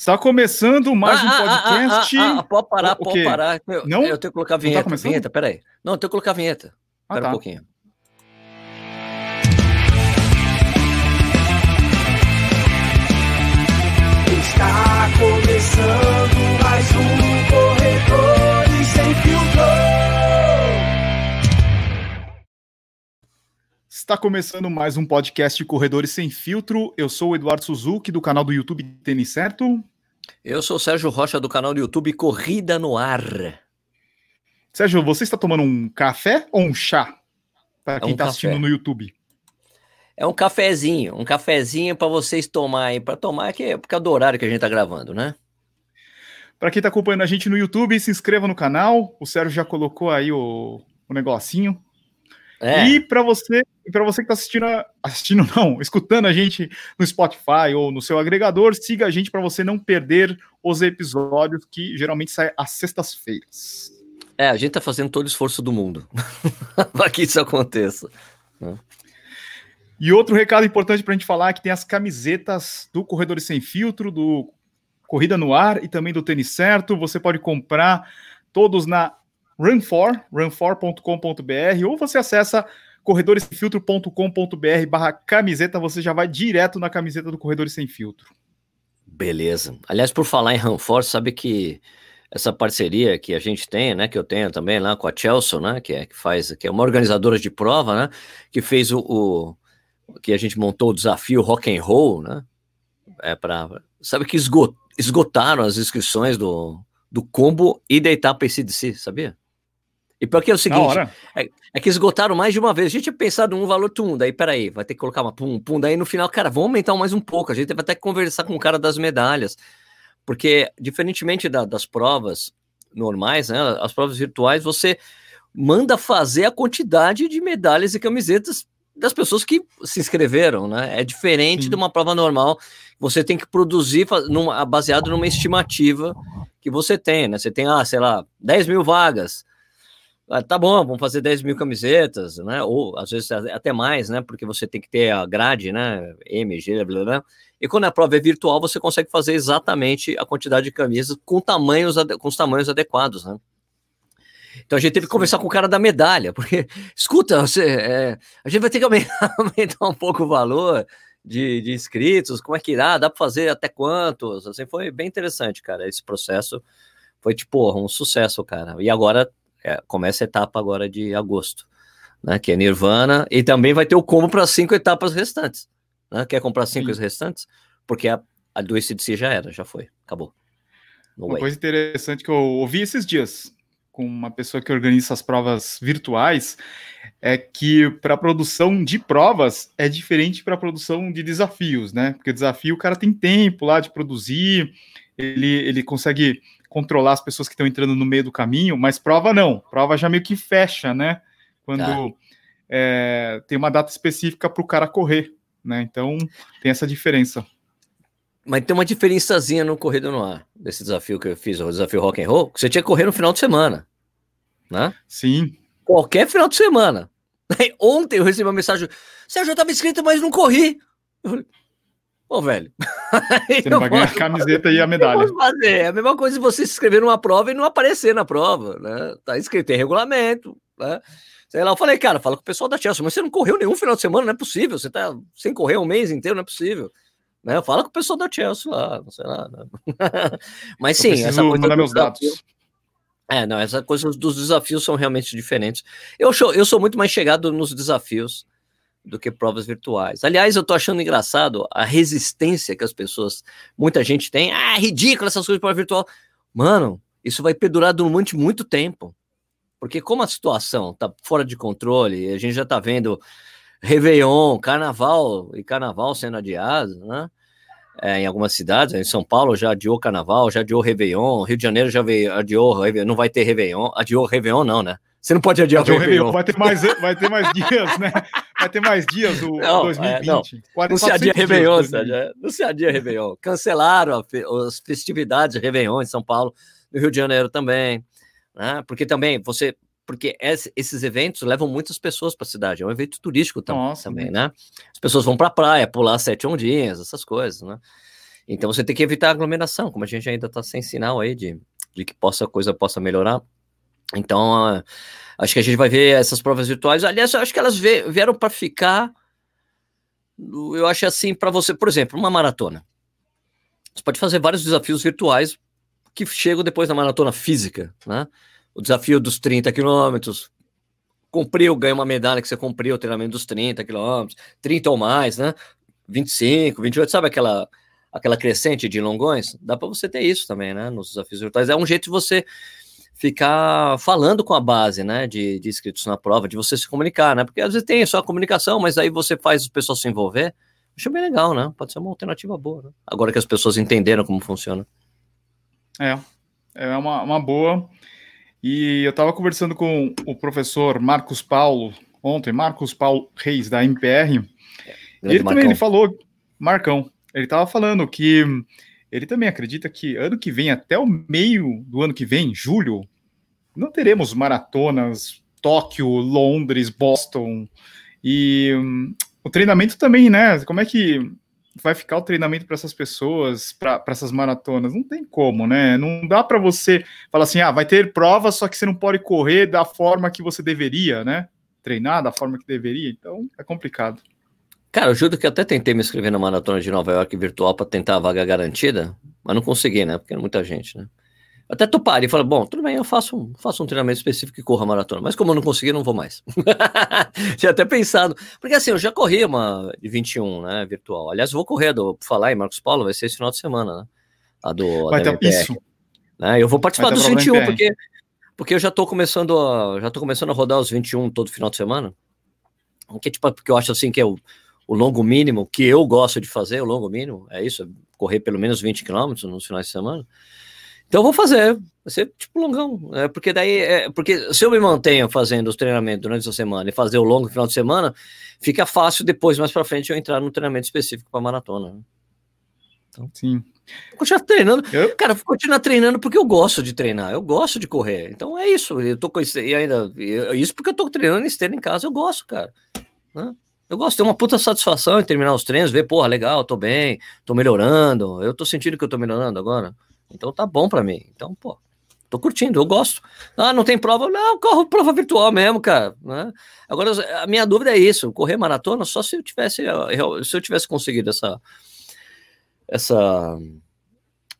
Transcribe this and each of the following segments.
Está começando mais ah, um ah, ah, podcast. Ah, ah, pode parar, o, pode parar. Eu, não? Eu tenho que colocar a vinheta. Não tá vinheta, peraí. Não, eu tenho que colocar a vinheta. Espera tá. um pouquinho. Está começando mais um Está começando mais um podcast Corredores Sem Filtro. Eu sou o Eduardo Suzuki, do canal do YouTube Tênis Certo. Eu sou o Sérgio Rocha, do canal do YouTube Corrida no Ar. Sérgio, você está tomando um café ou um chá? Para é quem está um assistindo no YouTube. É um cafezinho, um cafezinho para vocês tomarem. Para tomar, é que é por causa do horário que a gente está gravando, né? Para quem está acompanhando a gente no YouTube, se inscreva no canal. O Sérgio já colocou aí o, o negocinho. É. E para você, para você que está assistindo, assistindo não, escutando a gente no Spotify ou no seu agregador, siga a gente para você não perder os episódios que geralmente saem às sextas-feiras. É, a gente está fazendo todo o esforço do mundo para que isso aconteça. Né? E outro recado importante para a gente falar é que tem as camisetas do Corredores Sem Filtro, do Corrida no Ar e também do Tênis Certo. Você pode comprar todos na Run4, run4.com.br, ou você acessa corredoressemfiltro.com.br barra camiseta, você já vai direto na camiseta do Corredores Sem Filtro. Beleza. Aliás, por falar em Run4, sabe que essa parceria que a gente tem, né, que eu tenho também lá com a Chelsea, né, que é que faz, que é uma organizadora de prova, né, que fez o, o que a gente montou o desafio Rock and Roll, né, é para, sabe que esgot, esgotaram as inscrições do, do combo e da etapa ACDC, sabia? E porque é o seguinte, é, é, que esgotaram mais de uma vez. A gente tinha pensado num valor tum, daí peraí, vai ter que colocar uma pum, pum, daí no final, cara, vamos aumentar mais um pouco. A gente vai que conversar com o cara das medalhas. Porque, diferentemente da, das provas normais, né, as provas virtuais, você manda fazer a quantidade de medalhas e camisetas das pessoas que se inscreveram, né? É diferente Sim. de uma prova normal. Você tem que produzir numa, baseado numa estimativa que você tem, né? Você tem, ah, sei lá, 10 mil vagas ah, tá bom, vamos fazer 10 mil camisetas, né? Ou às vezes até mais, né? Porque você tem que ter a grade, né? MG, blá, blá. E quando a prova é virtual, você consegue fazer exatamente a quantidade de camisas com tamanhos, com os tamanhos adequados, né? Então a gente teve que conversar com o cara da medalha, porque, escuta, você, é, a gente vai ter que aumentar, aumentar um pouco o valor de, de, inscritos, como é que irá, dá para fazer até quantos? Assim, foi bem interessante, cara, esse processo foi, tipo, um sucesso, cara. E agora é, começa a etapa agora de agosto, né? Que é Nirvana, e também vai ter o combo para cinco etapas restantes. Né? Quer comprar cinco Sim. restantes? Porque a, a do ACDC já era, já foi, acabou. No uma way. coisa interessante que eu ouvi esses dias com uma pessoa que organiza essas provas virtuais é que para produção de provas é diferente para produção de desafios, né? Porque desafio o cara tem tempo lá de produzir, ele, ele consegue controlar as pessoas que estão entrando no meio do caminho, mas prova não, prova já meio que fecha, né? Quando tá. é, tem uma data específica para o cara correr, né? Então tem essa diferença. Mas tem uma diferençazinha no Corrida no Ar, desse desafio que eu fiz, o desafio Rock and Roll, que você tinha que correr no final de semana, né? Sim. Qualquer final de semana. Ontem eu recebi uma mensagem, Sérgio, eu estava inscrito, mas não corri. Eu falei, Pô, velho. Você não vai ganhar a camiseta e a medalha. Fazer. É a mesma coisa se você se inscrever numa prova e não aparecer na prova, né? Tá escrito, tem regulamento, né? Sei lá, eu falei, cara, fala com o pessoal da Chelsea, mas você não correu nenhum final de semana, não é possível. Você tá sem correr um mês inteiro, não é possível. Né? Fala com o pessoal da Chelsea lá, não sei lá. Né? mas sim, essa coisa mandar meus dados. É, não, essa coisa dos desafios são realmente diferentes. Eu, eu sou muito mais chegado nos desafios do que provas virtuais. Aliás, eu tô achando engraçado a resistência que as pessoas, muita gente tem. Ah, ridículo essas coisas de prova virtual. Mano, isso vai perdurar durante muito tempo. Porque como a situação tá fora de controle, a gente já tá vendo Réveillon, Carnaval e Carnaval sendo adiado, né? É, em algumas cidades, em São Paulo já adiou Carnaval, já adiou Réveillon, Rio de Janeiro já veio, adiou, não vai ter Réveillon, adiou Réveillon não, né? Você não pode adiar o Réveillon. Vai ter mais, vai ter mais dias, né? Vai ter mais dias o não, 2020. É, não. não se adia Réveillon, Sérgio. Não se adia Réveillon. Cancelaram as festividades de Réveillon em São Paulo, no Rio de Janeiro também. Né? Porque também você. Porque esses eventos levam muitas pessoas para a cidade. É um evento turístico também, Nossa, também né? As pessoas vão para a praia, pular sete ondinhas, essas coisas, né? Então você tem que evitar aglomeração, como a gente ainda está sem sinal aí de, de que possa, a coisa possa melhorar. Então, uh, acho que a gente vai ver essas provas virtuais. Aliás, acho que elas vieram para ficar. Eu acho assim, para você, por exemplo, uma maratona. Você pode fazer vários desafios virtuais que chegam depois da maratona física, né? O desafio dos 30 quilômetros, cumpriu, ganha uma medalha que você cumpriu o treinamento dos 30 quilômetros, 30 ou mais, né? 25, 28, sabe aquela aquela crescente de longões? Dá para você ter isso também, né? Nos desafios virtuais. É um jeito de você ficar falando com a base, né, de, de inscritos na prova, de você se comunicar, né? Porque às vezes tem só a comunicação, mas aí você faz o pessoal se envolver. Acho bem legal, né? Pode ser uma alternativa boa, né? Agora que as pessoas entenderam como funciona. É, é uma, uma boa. E eu estava conversando com o professor Marcos Paulo ontem, Marcos Paulo Reis, da MPR. É, ele também ele falou, Marcão, ele estava falando que ele também acredita que ano que vem, até o meio do ano que vem, julho, não teremos maratonas Tóquio, Londres, Boston. E um, o treinamento também, né? Como é que vai ficar o treinamento para essas pessoas, para essas maratonas? Não tem como, né? Não dá para você falar assim, ah, vai ter prova, só que você não pode correr da forma que você deveria, né? Treinar da forma que deveria, então é complicado. Cara, eu juro que até tentei me inscrever na maratona de Nova York virtual para tentar a vaga garantida, mas não consegui, né? Porque era muita gente, né? Até toparia e falei, bom, tudo bem, eu faço um, faço um treinamento específico e corro a maratona. Mas como eu não consegui, não vou mais. Tinha até pensado. Porque assim, eu já corri uma de 21, né, virtual. Aliás, vou correr, do, falar em Marcos Paulo, vai ser esse final de semana, né? A do vai ter, isso. Né? Eu vou participar dos 21, porque, porque eu já tô começando a, já tô começando a rodar os 21 todo final de semana. Que, tipo, porque eu acho assim que é o, o longo mínimo que eu gosto de fazer, o longo mínimo, é isso, correr pelo menos 20 quilômetros nos finais de semana. Então eu vou fazer, vai ser tipo longão, é, porque daí, é, porque se eu me mantenho fazendo os treinamentos durante essa semana e fazer o longo final de semana, fica fácil depois, mais para frente, eu entrar no treinamento específico para maratona. Né? Então, Sim. Vou continuar treinando. Eu? Cara, vou continuar treinando porque eu gosto de treinar, eu gosto de correr. Então é isso. Eu tô com e ainda. Isso porque eu tô treinando esteira em casa, eu gosto, cara. Né? Eu gosto, tem uma puta satisfação em terminar os treinos, ver, porra, legal, tô bem, tô melhorando. Eu tô sentindo que eu tô melhorando agora. Então tá bom para mim. Então, pô, tô curtindo, eu gosto. Ah, não tem prova? Não, corro prova virtual mesmo, cara. Né? Agora, a minha dúvida é isso: correr maratona só se eu tivesse, se eu tivesse conseguido essa, essa,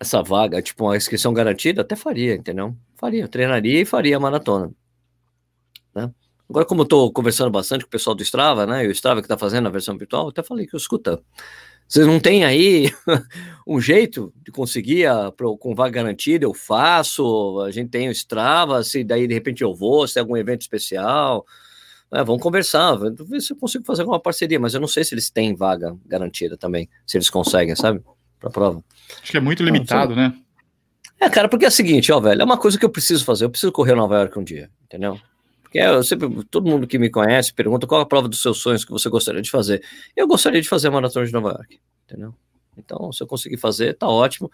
essa vaga, tipo uma inscrição garantida, até faria, entendeu? Faria, treinaria e faria a maratona. Né? Agora, como eu tô conversando bastante com o pessoal do Strava, né? E o Strava que tá fazendo a versão virtual, eu até falei que, escuta, vocês não têm aí um jeito de conseguir a, com vaga garantida? Eu faço, a gente tem o Strava, se daí de repente eu vou, se tem algum evento especial. É, vamos conversar, ver se eu consigo fazer alguma parceria, mas eu não sei se eles têm vaga garantida também, se eles conseguem, sabe? Para prova. Acho que é muito limitado, né? É, cara, porque é o seguinte, ó, velho, é uma coisa que eu preciso fazer, eu preciso correr Nova York um dia, entendeu? Porque eu sempre, todo mundo que me conhece pergunta qual a prova dos seus sonhos que você gostaria de fazer. Eu gostaria de fazer a maratona de Nova York, entendeu? Então, se eu conseguir fazer, tá ótimo.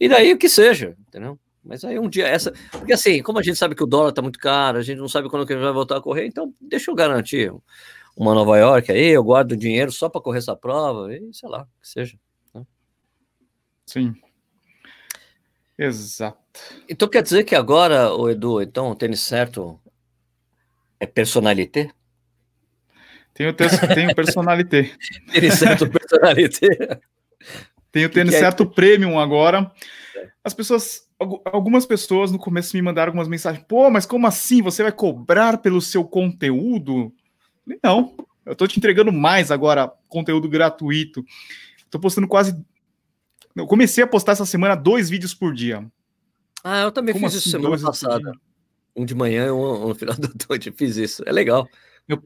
E daí o que seja, entendeu? Mas aí um dia essa. Porque assim, como a gente sabe que o dólar tá muito caro, a gente não sabe quando que ele vai voltar a correr, então deixa eu garantir uma Nova York aí, eu guardo dinheiro só para correr essa prova, e sei lá, que seja. Né? Sim. Exato. Então quer dizer que agora, o Edu, então, o tênis certo é personalité? Tem o, tem o personalité. Tem certo personalité. Tem o tênis é certo premium agora. As pessoas, algumas pessoas no começo me mandaram algumas mensagens. Pô, mas como assim? Você vai cobrar pelo seu conteúdo? Não, eu tô te entregando mais agora, conteúdo gratuito. Tô postando quase. Eu comecei a postar essa semana dois vídeos por dia. Ah, eu também como fiz assim, isso semana passada. Um de manhã e um, no final da noite. Fiz isso. É legal. Eu,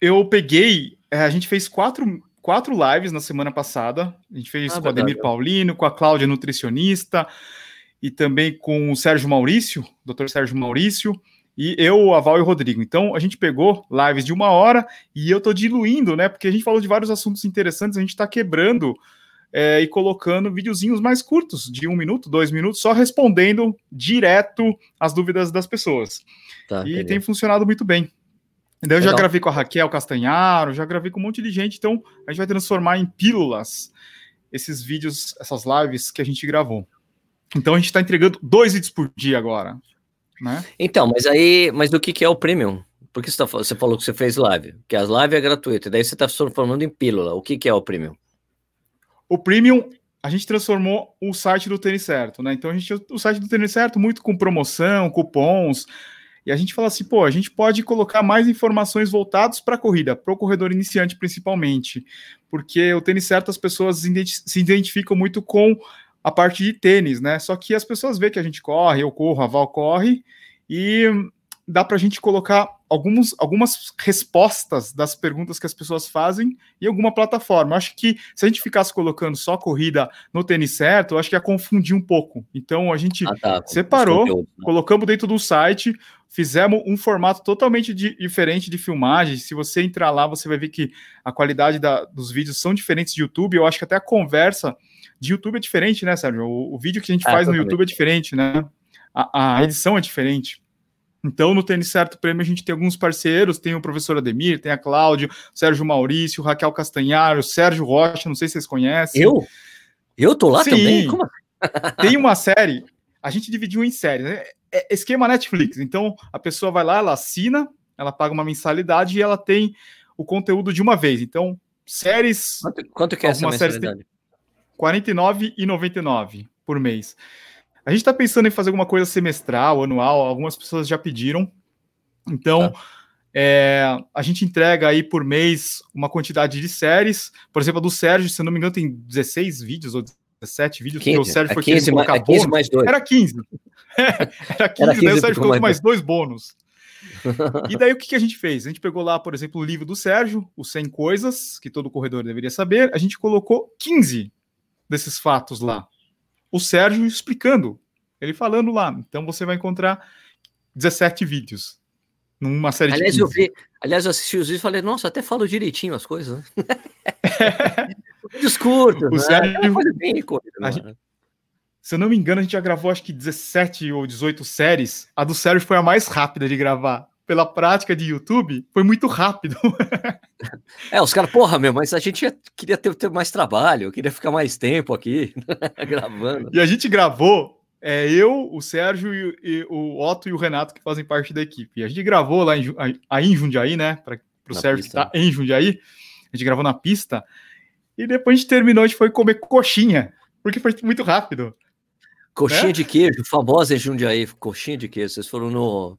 eu peguei. É, a gente fez quatro, quatro lives na semana passada. A gente fez ah, com o Ademir Paulino, com a Cláudia Nutricionista e também com o Sérgio Maurício, doutor Sérgio Maurício, e eu, a Val e o Rodrigo. Então a gente pegou lives de uma hora e eu tô diluindo, né? Porque a gente falou de vários assuntos interessantes, a gente tá quebrando é, e colocando videozinhos mais curtos, de um minuto, dois minutos, só respondendo direto as dúvidas das pessoas. Tá, e entendi. tem funcionado muito bem. Então, eu já gravei com a Raquel Castanharo, já gravei com um monte de gente, então a gente vai transformar em pílulas esses vídeos, essas lives que a gente gravou. Então a gente está entregando dois vídeos por dia agora. Né? Então, mas aí, mas do que, que é o premium? Porque você, tá, você falou que você fez live, que as lives é gratuita, daí você está transformando em pílula. O que, que é o premium? O premium, a gente transformou o site do Tênis Certo, né? Então a gente o site do Tênis Certo muito com promoção, cupons, e a gente fala assim, pô, a gente pode colocar mais informações voltadas para a corrida, para o corredor iniciante principalmente, porque o tênis certo as pessoas se identificam muito com a parte de tênis, né? Só que as pessoas veem que a gente corre, eu corro, a Val corre, e dá para a gente colocar alguns, algumas respostas das perguntas que as pessoas fazem em alguma plataforma. Acho que se a gente ficasse colocando só corrida no tênis certo, acho que ia confundir um pouco. Então a gente ah, tá, separou, né? colocamos dentro do site, fizemos um formato totalmente de, diferente de filmagem. Se você entrar lá, você vai ver que a qualidade da, dos vídeos são diferentes de YouTube. Eu acho que até a conversa de YouTube é diferente, né, Sérgio? O, o vídeo que a gente é, faz no YouTube é diferente, né? A, a edição é diferente. Então, no Tênis Certo Prêmio, a gente tem alguns parceiros, tem o professor Ademir, tem a Cláudio, Sérgio Maurício, Raquel Castanharo, Sérgio Rocha, não sei se vocês conhecem. Eu? Eu tô lá Sim. também? Como? Assim? tem uma série, a gente dividiu em séries, né? É esquema Netflix. Então, a pessoa vai lá, ela assina, ela paga uma mensalidade e ela tem o conteúdo de uma vez. Então, séries... Quanto, quanto que é essa mensalidade? R$ 49,99 por mês. A gente está pensando em fazer alguma coisa semestral, anual, algumas pessoas já pediram. Então, tá. é, a gente entrega aí por mês uma quantidade de séries. Por exemplo, a do Sérgio, se eu não me engano, tem 16 vídeos ou 17 vídeos, 15, o Sérgio foi 15, mais, é 15 mais dois. Era 15. era 15, era 15 daí o Sérgio colocou mais dois bônus. e daí o que, que, a gente fez? A gente pegou lá, por exemplo, o livro do Sérgio, os 100 coisas que todo corredor deveria saber. A gente colocou 15 desses fatos lá o Sérgio explicando, ele falando lá. Então você vai encontrar 17 vídeos numa série aliás, de 15. Eu vi, aliás, eu assisti os vídeos e falei, nossa, até falo direitinho as coisas. Né? Discurso, o né? Sérgio, é bem coisa, gente, se eu não me engano, a gente já gravou acho que 17 ou 18 séries. A do Sérgio foi a mais rápida de gravar pela prática de YouTube, foi muito rápido. é, os caras, porra, meu, mas a gente queria ter, ter mais trabalho, queria ficar mais tempo aqui gravando. E a gente gravou, é, eu, o Sérgio e, e, o Otto e o Renato, que fazem parte da equipe. E a gente gravou lá em, aí em Jundiaí, né? Para o Sérgio pista. que tá em Jundiaí. A gente gravou na pista. E depois a gente terminou, a gente foi comer coxinha, porque foi muito rápido. Coxinha né? de queijo, famosa em Jundiaí, coxinha de queijo. Vocês foram no,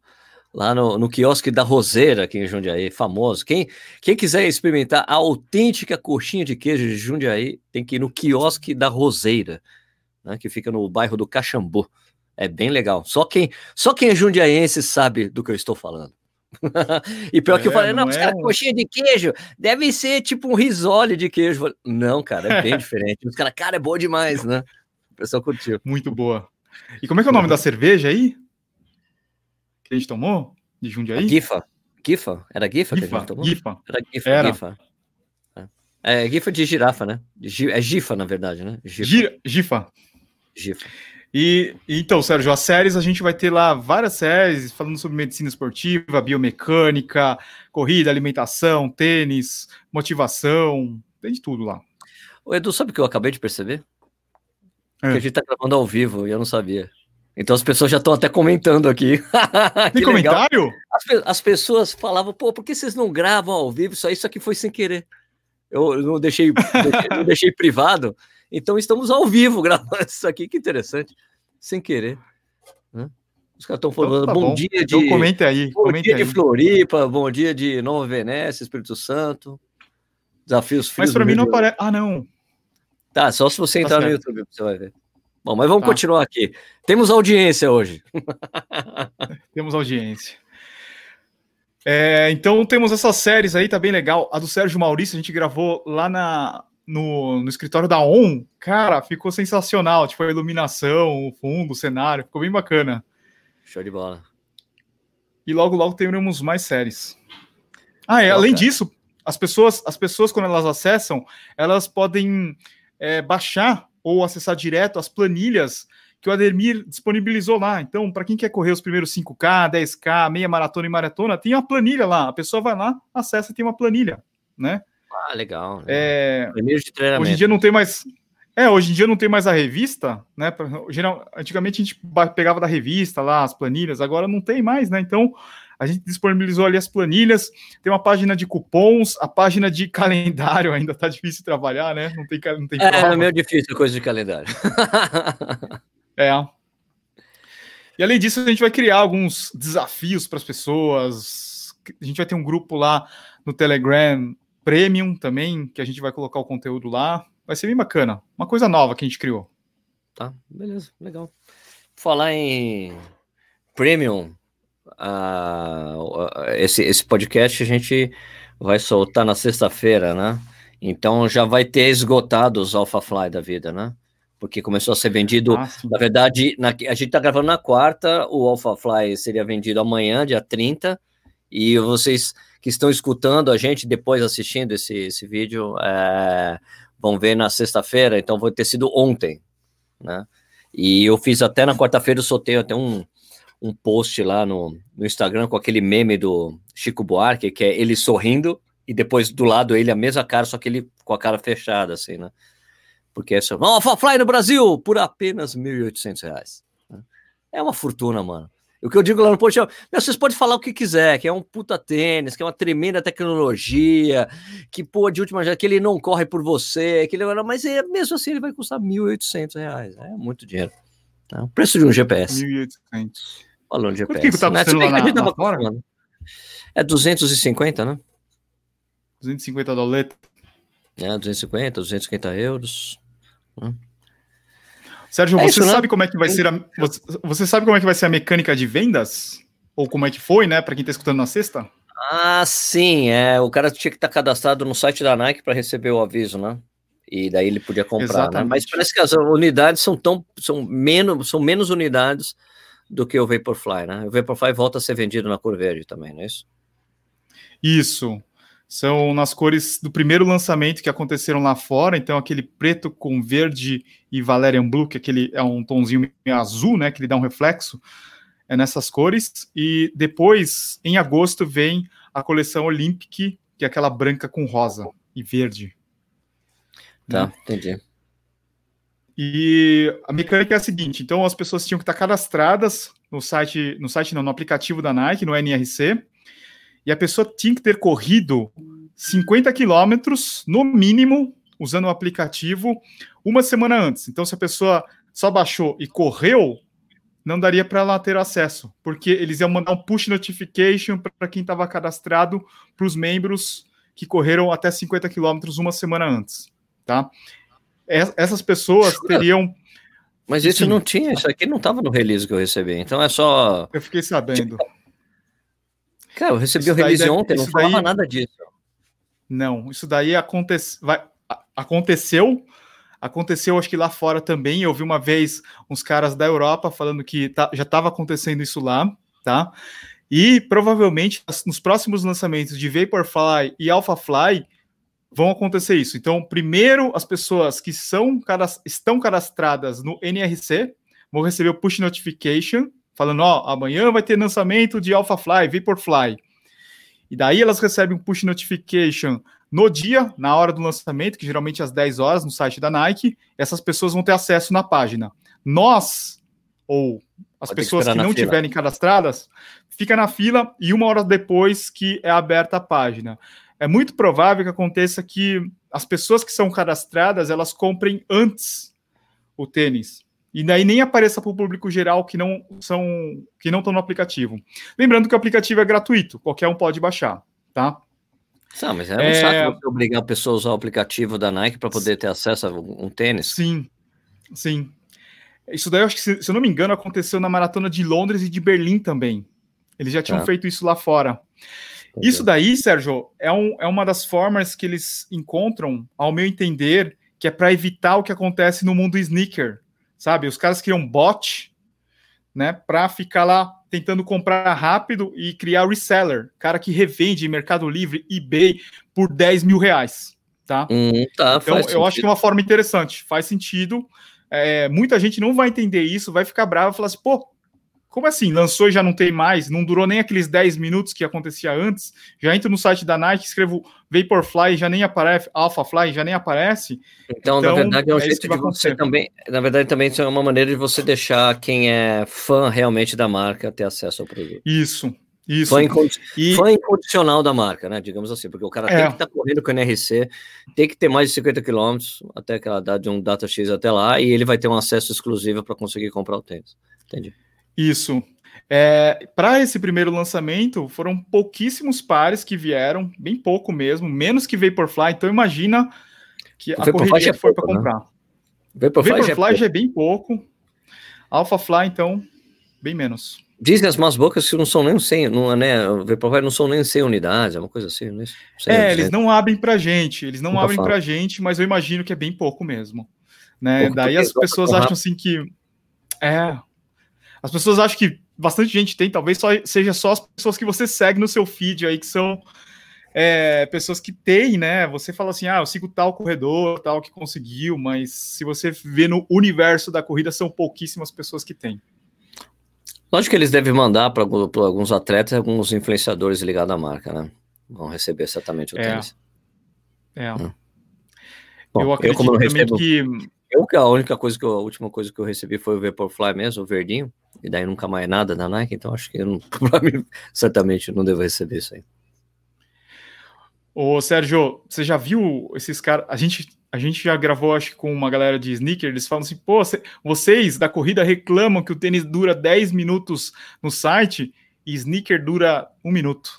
lá no, no quiosque da Roseira, aqui em Jundiaí, famoso. Quem, quem quiser experimentar a autêntica coxinha de queijo de Jundiaí, tem que ir no quiosque da Roseira, né, que fica no bairro do Caxambu. É bem legal. Só quem, só quem é jundiaense sabe do que eu estou falando. e pior é, que eu é, falei, não, não é... coxinha de queijo, deve ser tipo um risole de queijo. Não, cara, é bem diferente. Os caras, cara, é bom demais, né? O pessoal curtiu. Muito boa. E como é que é o nome da cerveja aí? Que a gente tomou? De Jundiaí? A Gifa. Gifa? Era Gifa, Gifa que a gente tomou? Gifa. Era Gifa, Era. Gifa. É. é Gifa de girafa, né? É Gifa, na verdade, né? Gifa. Gifa. Gifa. E então, Sérgio, as séries a gente vai ter lá várias séries falando sobre medicina esportiva, biomecânica, corrida, alimentação, tênis, motivação, tem de tudo lá. O Edu, sabe o que eu acabei de perceber? É. Que a gente tá gravando ao vivo e eu não sabia. Então as pessoas já estão até comentando aqui. Tem comentário? As, as, pessoas falavam, pô, por que vocês não gravam ao vivo? Isso, isso aqui foi sem querer. Eu não deixei, deixei, não deixei privado. Então estamos ao vivo gravando isso aqui, que interessante. Sem querer. Os caras estão falando então, tá bom, bom, dia então de. Então comenta aí. Bom dia aí. de Floripa, bom dia de Nova Venécia, Espírito Santo. Desafios Mas para mim não aparece. Ah, não. Tá, só se você tá entrar certo. no YouTube, você vai ver. Bom, mas vamos tá. continuar aqui. Temos audiência hoje. temos audiência. É, então temos essas séries aí, tá bem legal. A do Sérgio Maurício a gente gravou lá na, no, no escritório da ON. Cara, ficou sensacional. Tipo, a iluminação, o fundo, o cenário, ficou bem bacana. Show de bola. E logo, logo teremos mais séries. Ah, é, além disso, as pessoas, as pessoas, quando elas acessam, elas podem é, baixar ou acessar direto as planilhas que o Ademir disponibilizou lá. Então, para quem quer correr os primeiros 5K, 10K, meia maratona e maratona, tem uma planilha lá. A pessoa vai lá, acessa e tem uma planilha, né? Ah, legal. É... de treinamento. Hoje em dia não tem mais. É, hoje em dia não tem mais a revista, né? Geral, antigamente a gente pegava da revista lá as planilhas, agora não tem mais, né? Então a gente disponibilizou ali as planilhas, tem uma página de cupons, a página de calendário ainda tá difícil trabalhar, né? Não tem, não tem É, é meio difícil coisa de calendário. é. E além disso, a gente vai criar alguns desafios para as pessoas. A gente vai ter um grupo lá no Telegram Premium também, que a gente vai colocar o conteúdo lá. Vai ser bem bacana. Uma coisa nova que a gente criou. Tá, beleza, legal. Falar em Premium, uh, esse, esse podcast a gente vai soltar na sexta-feira, né? Então já vai ter esgotado os Alpha Fly da vida, né? Porque começou a ser vendido. Ah, na verdade, na, a gente tá gravando na quarta, o Alpha Fly seria vendido amanhã, dia 30, e vocês que estão escutando a gente depois assistindo esse, esse vídeo, é, vão ver na sexta-feira, então vai ter sido ontem, né? E eu fiz até na quarta-feira, eu soltei até um, um post lá no, no Instagram com aquele meme do Chico Buarque, que é ele sorrindo e depois do lado ele a mesma cara, só que ele com a cara fechada, assim, né? Porque é só, Alpha Fly no Brasil por apenas R$ 1.800. Né? É uma fortuna, mano. O que eu digo lá no post é, vocês podem falar o que quiser, que é um puta tênis, que é uma tremenda tecnologia, que, pô, de última geração, que ele não corre por você, que ele, mas é, mesmo assim ele vai custar R$ 1.800, é muito dinheiro. Tá? O preço de um GPS. 1.800. Falando de GPS. Por que, que tá né? custando lá na, na fora? É 250, né? 250 dólares. É, 250, 250 euros. Né? Sérgio, é você isso, né? sabe né? como é que vai ser a, você, você, sabe como é que vai ser a mecânica de vendas? Ou como é que foi, né, para quem está escutando na sexta? Ah, sim, é, o cara tinha que estar tá cadastrado no site da Nike para receber o aviso, né? E daí ele podia comprar, né? Mas parece que as unidades são tão são menos são menos unidades do que o Vaporfly, né? O Vaporfly volta a ser vendido na cor verde também, não é isso? Isso são nas cores do primeiro lançamento que aconteceram lá fora, então aquele preto com verde e Valerian Blue, que é aquele é um tonzinho azul, né, que ele dá um reflexo, é nessas cores, e depois, em agosto, vem a coleção Olympic, que é aquela branca com rosa e verde. Tá, né? entendi. E a mecânica é a seguinte, então as pessoas tinham que estar cadastradas no site, no site não, no aplicativo da Nike, no NRC, e a pessoa tinha que ter corrido 50 quilômetros, no mínimo, usando o aplicativo, uma semana antes. Então, se a pessoa só baixou e correu, não daria para ela ter acesso, porque eles iam mandar um push notification para quem estava cadastrado para os membros que correram até 50 quilômetros uma semana antes, tá? Essas pessoas teriam. Mas isso Sim. não tinha, isso aqui não estava no release que eu recebi, então é só. Eu fiquei sabendo. Tipo, Cara, eu recebi isso o release deve, ontem, não falava daí, nada disso. Não, isso daí aconte, vai, aconteceu. Aconteceu, acho que lá fora também. Eu vi uma vez uns caras da Europa falando que tá, já estava acontecendo isso lá, tá? E provavelmente nos próximos lançamentos de Vaporfly e AlphaFly vão acontecer isso. Então, primeiro, as pessoas que são, estão cadastradas no NRC vão receber o push notification falando, ó, amanhã vai ter lançamento de AlphaFly, Vaporfly. E daí elas recebem um push notification no dia, na hora do lançamento, que geralmente é às 10 horas no site da Nike, essas pessoas vão ter acesso na página. Nós, ou as Pode pessoas que, que não fila. tiverem cadastradas, fica na fila e uma hora depois que é aberta a página. É muito provável que aconteça que as pessoas que são cadastradas, elas comprem antes o tênis e daí nem apareça para o público geral que não são que não estão no aplicativo. Lembrando que o aplicativo é gratuito, qualquer um pode baixar, tá? Não, mas é um é... saco você obrigar a pessoa a usar o aplicativo da Nike para poder ter acesso a um tênis. Sim, sim. Isso daí, eu acho que, se, se eu não me engano, aconteceu na maratona de Londres e de Berlim também. Eles já tinham tá. feito isso lá fora. Isso daí, Sérgio, é, um, é uma das formas que eles encontram, ao meu entender, que é para evitar o que acontece no mundo sneaker, sabe? Os caras criam bot, né, para ficar lá tentando comprar rápido e criar reseller, cara que revende em Mercado Livre, eBay por 10 mil reais, tá? Hum, tá então, eu sentido. acho que é uma forma interessante, faz sentido. É, muita gente não vai entender isso, vai ficar bravo e falar assim, pô, como assim? Lançou e já não tem mais? Não durou nem aqueles 10 minutos que acontecia antes? Já entro no site da Nike, escrevo Vaporfly, já nem aparece, Alphafly, já nem aparece. Então, então na verdade, é um é jeito de você também. Na verdade, também é uma maneira de você deixar quem é fã realmente da marca ter acesso ao produto. Isso, isso. Fã, e... fã incondicional da marca, né? Digamos assim, porque o cara é. tem que estar tá correndo com o NRC, tem que ter mais de 50 quilômetros até aquela data de um data X até lá, e ele vai ter um acesso exclusivo para conseguir comprar o tênis. Entendi. Isso. É, para esse primeiro lançamento, foram pouquíssimos pares que vieram, bem pouco mesmo, menos que Vaporfly. Então imagina que o a Vaporfly correria foi para né? comprar. Né? Vaporfly, Vaporfly já, é já é bem pouco. Alphafly, então, bem menos. Dizem as más bocas que não são nem 100, não, é, né, Vaporfly não são nem 100 unidades, é uma coisa assim, né? É, eles não abrem pra gente, eles não Nunca abrem falo. pra gente, mas eu imagino que é bem pouco mesmo. Né? Pouco Daí as pessoas acham assim que. É. As pessoas acham que bastante gente tem, talvez só, seja só as pessoas que você segue no seu feed aí, que são é, pessoas que têm, né? Você fala assim, ah, eu sigo tal corredor, tal que conseguiu, mas se você vê no universo da corrida, são pouquíssimas pessoas que têm. Lógico que eles devem mandar para alguns atletas e alguns influenciadores ligados à marca, né? Vão receber certamente o é. tênis. É. Hum. Bom, eu acredito eu, recebo, que. Eu, a única coisa que eu, a última coisa que eu recebi foi o Vaporfly mesmo, o verdinho, e daí nunca mais nada da Nike, então acho que eu não, mim, certamente não devo receber isso aí. Ô, Sérgio, você já viu esses caras? A gente a gente já gravou, acho que com uma galera de sneaker, eles falam assim, pô, vocês da corrida reclamam que o tênis dura 10 minutos no site e sneaker dura um minuto.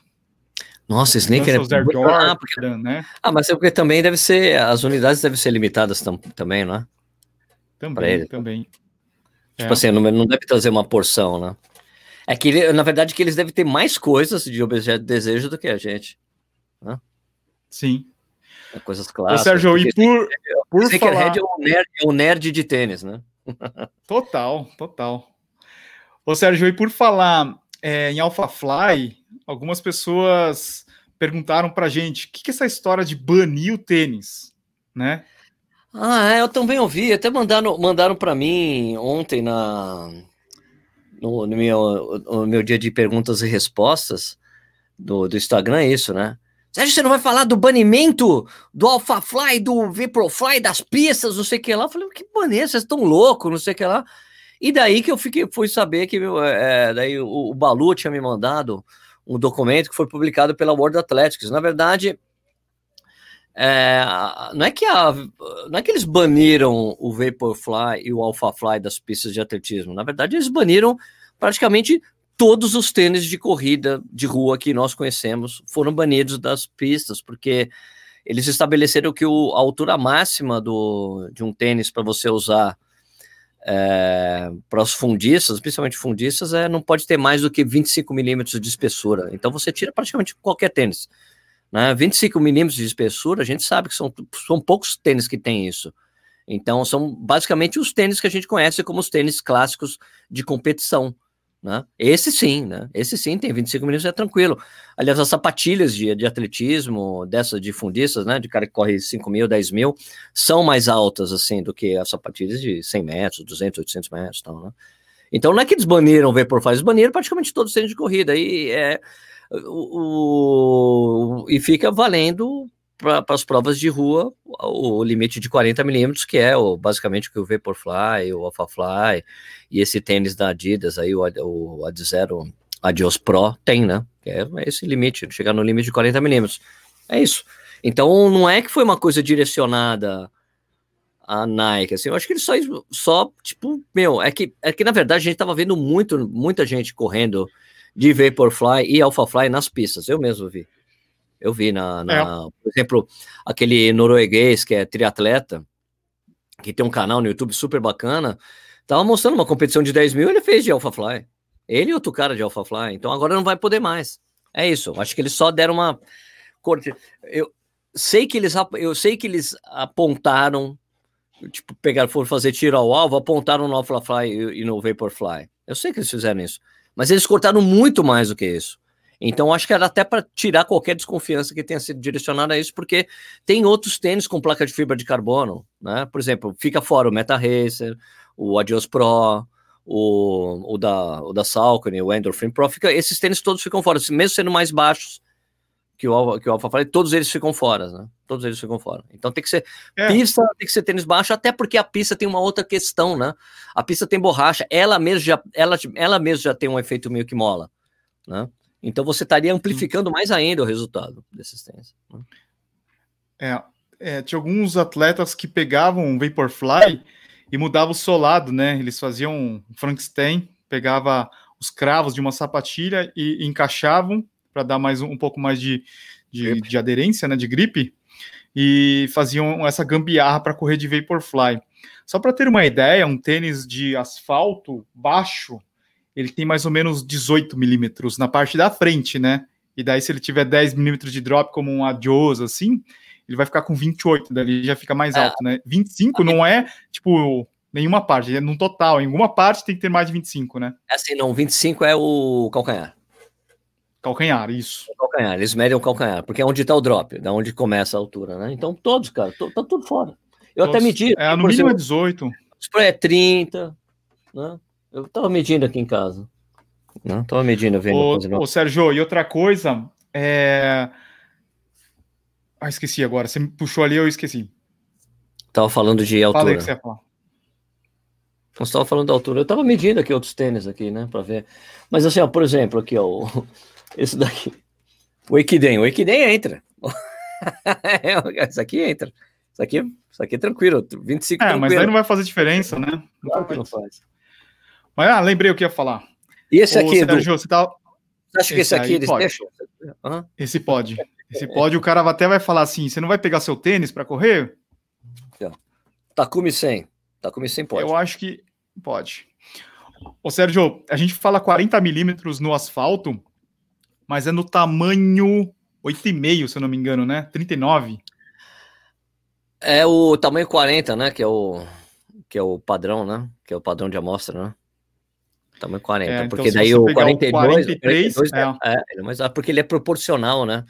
Nossa, sneaker é Jordan, ah, porque... né? ah, mas é porque também deve ser, as unidades devem ser limitadas tam, também, não é? Também, também. Tipo é. assim, não, não deve trazer uma porção, né? É que, na verdade, que eles devem ter mais coisas de objeto de desejo do que a gente. Né? Sim. É coisas. Ô, Sérgio, e por, por falar... é o, nerd, é o nerd de tênis, né? total, total. Ô, Sérgio, e por falar é, em AlphaFly, algumas pessoas perguntaram pra gente o que, que é essa história de banir o tênis, né? Ah, é, eu também ouvi, até mandaram, mandaram para mim ontem na, no, no, meu, no meu dia de perguntas e respostas do, do Instagram, é isso, né? Sérgio, você não vai falar do banimento do AlphaFly, do Vaporfly, das pistas, não sei o que lá? Eu falei, que maneiro, vocês estão loucos, não sei o que lá. E daí que eu fiquei, fui saber que é, daí o, o Balu tinha me mandado um documento que foi publicado pela World Athletics. Na verdade, é, não é que a, não é que eles baniram o Vaporfly e o AlphaFly das pistas de atletismo. Na verdade, eles baniram praticamente todos os tênis de corrida de rua que nós conhecemos foram banidos das pistas, porque eles estabeleceram que o, a altura máxima do, de um tênis para você usar é, para os fundistas, principalmente fundistas, é, não pode ter mais do que 25 milímetros de espessura. Então você tira praticamente qualquer tênis. Né? 25 milímetros de espessura, a gente sabe que são, são poucos tênis que têm isso. Então são basicamente os tênis que a gente conhece como os tênis clássicos de competição. Né? Esse sim, né? Esse sim tem 25 milímetros, é tranquilo. Aliás, as sapatilhas de, de atletismo, dessas de fundistas, né? De cara que corre 5 mil, 10 mil, são mais altas, assim, do que as sapatilhas de 100 metros, 200, 800 metros, tal, né? Então não é que eles baniram o Vaporfly, eles baniram praticamente todos os tênis de corrida. E, é, o, e fica valendo para as provas de rua o, limite de 40 milímetros, que é o, basicamente o que o Vaporfly, o AlphaFly e esse tênis da Adidas, aí o, o Zero Adios Pro tem, né? Que é esse limite, chegar no limite de 40 milímetros. É isso. Então não é que foi uma coisa direcionada a Nike, assim, eu acho que eles só, só tipo, meu, é que, é que na verdade a gente tava vendo muito, muita gente correndo de Vaporfly e AlphaFly nas pistas, eu mesmo vi. Eu vi na, na é. por exemplo, aquele norueguês que é triatleta, que tem um canal no YouTube super bacana, tava mostrando uma competição de 10 mil, ele fez de AlphaFly. Ele e outro cara de AlphaFly, então agora não vai poder mais. É isso, acho que eles só deram uma corte. Eu sei que eles, eu sei que eles apontaram, tipo, pegaram, foram fazer tiro ao alvo, apontaram no AlphaFly e, e no Vaporfly. Eu sei que eles fizeram isso, mas eles cortaram muito mais do que isso. Então, acho que era até para tirar qualquer desconfiança que tenha sido direcionada a isso, porque tem outros tênis com placa de fibra de carbono, né? Por exemplo, fica fora o Meta Racer, o Adios Pro, o, o da, o da Saucony, o Endorphin Pro, fica, esses tênis todos ficam fora, mesmo sendo mais baixos que o, que o Alpha falei, todos eles ficam fora, né? Todos eles ficam fora. Então tem que ser é. pista, tem que ser tênis baixo, até porque a pista tem uma outra questão, né? A pista tem borracha, ela mesmo já, ela, ela mesmo já tem um efeito meio que mola, né? Então você estaria amplificando mais ainda o resultado desses tênis. Né? É, é, tinha alguns atletas que pegavam um Vaporfly e mudavam o solado, né? Eles faziam um Frankenstein, pegava os cravos de uma sapatilha e, e encaixavam para dar mais um, um, pouco mais de, de, de, aderência, né? De gripe e faziam essa gambiarra para correr de Vaporfly. Só para ter uma ideia, um tênis de asfalto baixo, ele tem mais ou menos 18 milímetros na parte da frente, né? E daí, se ele tiver 10 milímetros de drop, como um Adios, assim, ele vai ficar com 28, dali já fica mais é. alto, né? 25 não é, tipo, nenhuma parte, é no total. Em alguma parte tem que ter mais de 25, né? É assim, não, 25 é o calcanhar. Calcanhar, isso. Calcanhar, eles medem o calcanhar, porque é onde está o drop, da onde começa a altura, né? Então, todos, cara, to, tá tudo fora. Eu todos. até medi. É, no mínimo é 18. O spray é 30, né? Eu tava medindo aqui em casa. Não, tava medindo, vendo. Ô, ô Sérgio, e outra coisa, é ah, esqueci agora. Você me puxou ali, eu esqueci. Tava falando de altura. Falei que você ia falar. Você estava falando da altura. Eu estava medindo aqui outros tênis aqui, né, para ver. Mas assim, ó, por exemplo, aqui, ó, esse daqui. O Equidem. O Equidem entra. Isso aqui entra. Isso aqui, isso aqui é tranquilo. 25 É, tranquilo. mas aí não vai fazer diferença, né? Não claro que não faz. Mas, ah, lembrei o que ia falar. E esse aqui, Sérgio, você, tá... você acha que esse, esse aqui eles pode. deixam? Uhum. Esse pode. Esse pode, o cara até vai falar assim: você não vai pegar seu tênis para correr? Takumi 100. Takumi 100 pode. Eu acho que pode. Ô Sérgio, a gente fala 40 milímetros no asfalto, mas é no tamanho 8,5, se eu não me engano, né? 39. É o tamanho 40, né? Que é o, que é o padrão, né? Que é o padrão de amostra, né? Tamanho 40. É, então, porque daí o 42, o 43, 42 é, é, é, mas é porque ele é proporcional, né?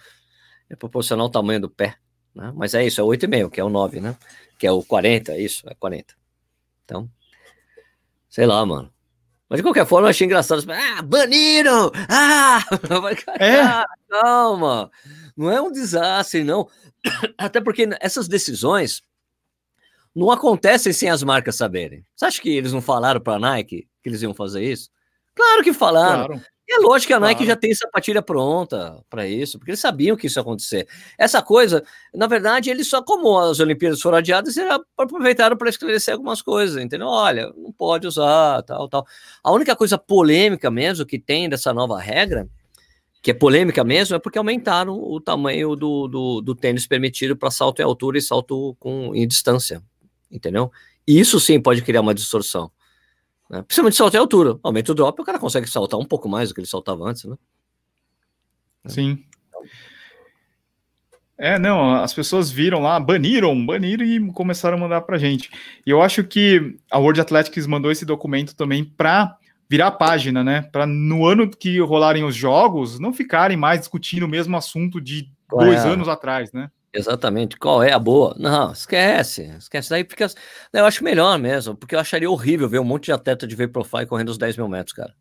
é proporcional ao tamanho do pé, né? Mas é isso, é 8,5, que é o 9, né? Que é o 40, é isso, é 40. Então, sei lá, mano. Mas de qualquer forma, eu achei engraçado. Ah, baniram! Ah! É? Calma! Não é um desastre, não. Até porque essas decisões não acontecem sem as marcas saberem. Você acha que eles não falaram para a Nike que eles iam fazer isso? Claro que falaram. Claro. E é lógico que a Nike claro. já tem sapatilha pronta para isso, porque eles sabiam que isso ia acontecer. Essa coisa, na verdade, eles só, como as Olimpíadas foram adiadas, eles aproveitaram para esclarecer algumas coisas, entendeu? Olha, não pode usar, tal, tal. A única coisa polêmica mesmo que tem dessa nova regra, que é polêmica mesmo, é porque aumentaram o tamanho do, do, do tênis permitido para salto em altura e salto com, em distância, entendeu? E isso sim pode criar uma distorção. Né? Principalmente salto em altura. Aumenta o drop, o cara consegue saltar um pouco mais do que ele saltava antes, né? Sim. É, não, as pessoas viram lá, baniram, baniram e começaram a mandar pra gente. E eu acho que a World Athletics mandou esse documento também para virar a página, né? Para no ano que rolarem os jogos, não ficarem mais discutindo o mesmo assunto de dois é? anos atrás, né? Exatamente. Qual é a boa? Não, esquece. Esquece. Daí fica. Eu acho melhor mesmo, porque eu acharia horrível ver um monte de atleta de V-Profile correndo os 10 mil metros, cara.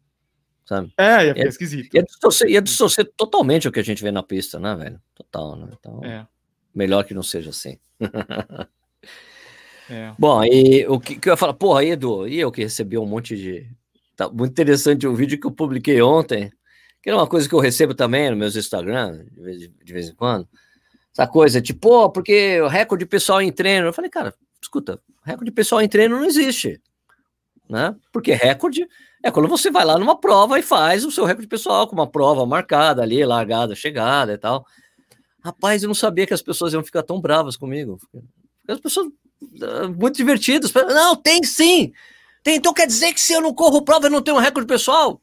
Sabe? É, ia ficar esquisito. Ia distorcer, ia distorcer totalmente o que a gente vê na pista, né, velho? Total, né? Então, é. melhor que não seja assim. é. Bom, e o que, que eu ia falar? Porra, Edu, e eu que recebi um monte de. Tá muito interessante o vídeo que eu publiquei ontem, que é uma coisa que eu recebo também nos meus Instagram, de vez, de vez em quando essa coisa, tipo, oh, porque o recorde pessoal em treino. Eu falei, cara, escuta, recorde pessoal em treino não existe. Né? Porque recorde é quando você vai lá numa prova e faz o seu recorde pessoal com uma prova marcada ali, largada, chegada e tal. Rapaz, eu não sabia que as pessoas iam ficar tão bravas comigo. As pessoas uh, muito divertidas. Não, tem sim. Tem, então quer dizer que se eu não corro prova, eu não tenho um recorde pessoal?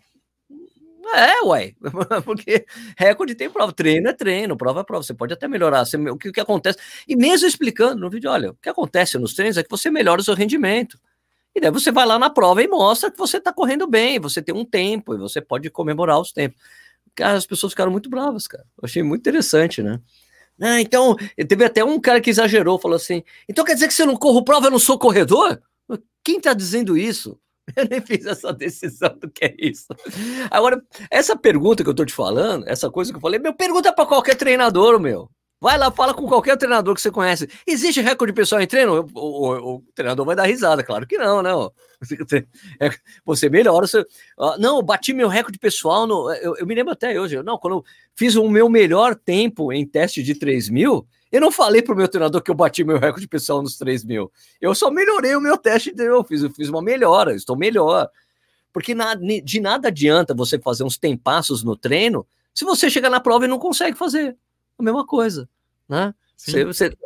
É, uai, porque recorde tem prova, treino é treino, prova é prova, você pode até melhorar, você, o, que, o que acontece, e mesmo explicando no vídeo, olha, o que acontece nos treinos é que você melhora o seu rendimento, e daí você vai lá na prova e mostra que você está correndo bem, você tem um tempo, e você pode comemorar os tempos. Cara, as pessoas ficaram muito bravas, cara, achei muito interessante, né? Ah, então, teve até um cara que exagerou, falou assim, então quer dizer que se eu não corro prova, eu não sou corredor? Quem está dizendo isso? Eu nem fiz essa decisão do que é isso. Agora, essa pergunta que eu tô te falando, essa coisa que eu falei, meu, pergunta para qualquer treinador, meu. Vai lá, fala com qualquer treinador que você conhece. Existe recorde pessoal em treino? O, o, o treinador vai dar risada, claro que não, né? É, você melhora. Você, não, bati meu recorde pessoal. No, eu, eu, me lembro até hoje. Não, quando eu fiz o meu melhor tempo em teste de 3 mil, eu não falei pro meu treinador que eu bati meu recorde pessoal nos 3 mil. Eu só melhorei o meu teste. Eu fiz, eu fiz uma melhora, estou melhor. Porque na, de nada adianta você fazer uns tempassos no treino se você chegar na prova e não consegue fazer a mesma coisa, né? Você, você,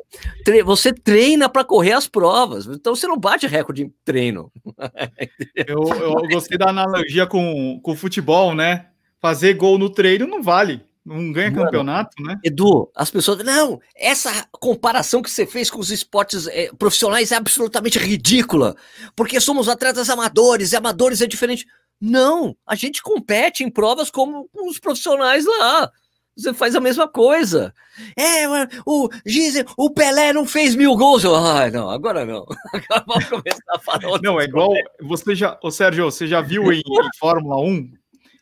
você, treina para correr as provas, então você não bate recorde em treino. eu, eu gostei da analogia com, com o futebol, né? Fazer gol no treino não vale. Não ganha Mano, campeonato, né? Edu, as pessoas. Não, essa comparação que você fez com os esportes é, profissionais é absolutamente ridícula. Porque somos atletas amadores, e amadores é diferente. Não, a gente compete em provas como os profissionais lá. Você faz a mesma coisa. É, o Gisele, o Pelé não fez mil gols. Ah, não, agora não. Agora vamos começar a falar. Não, é igual. Você já, ô Sérgio, você já viu em, em Fórmula 1?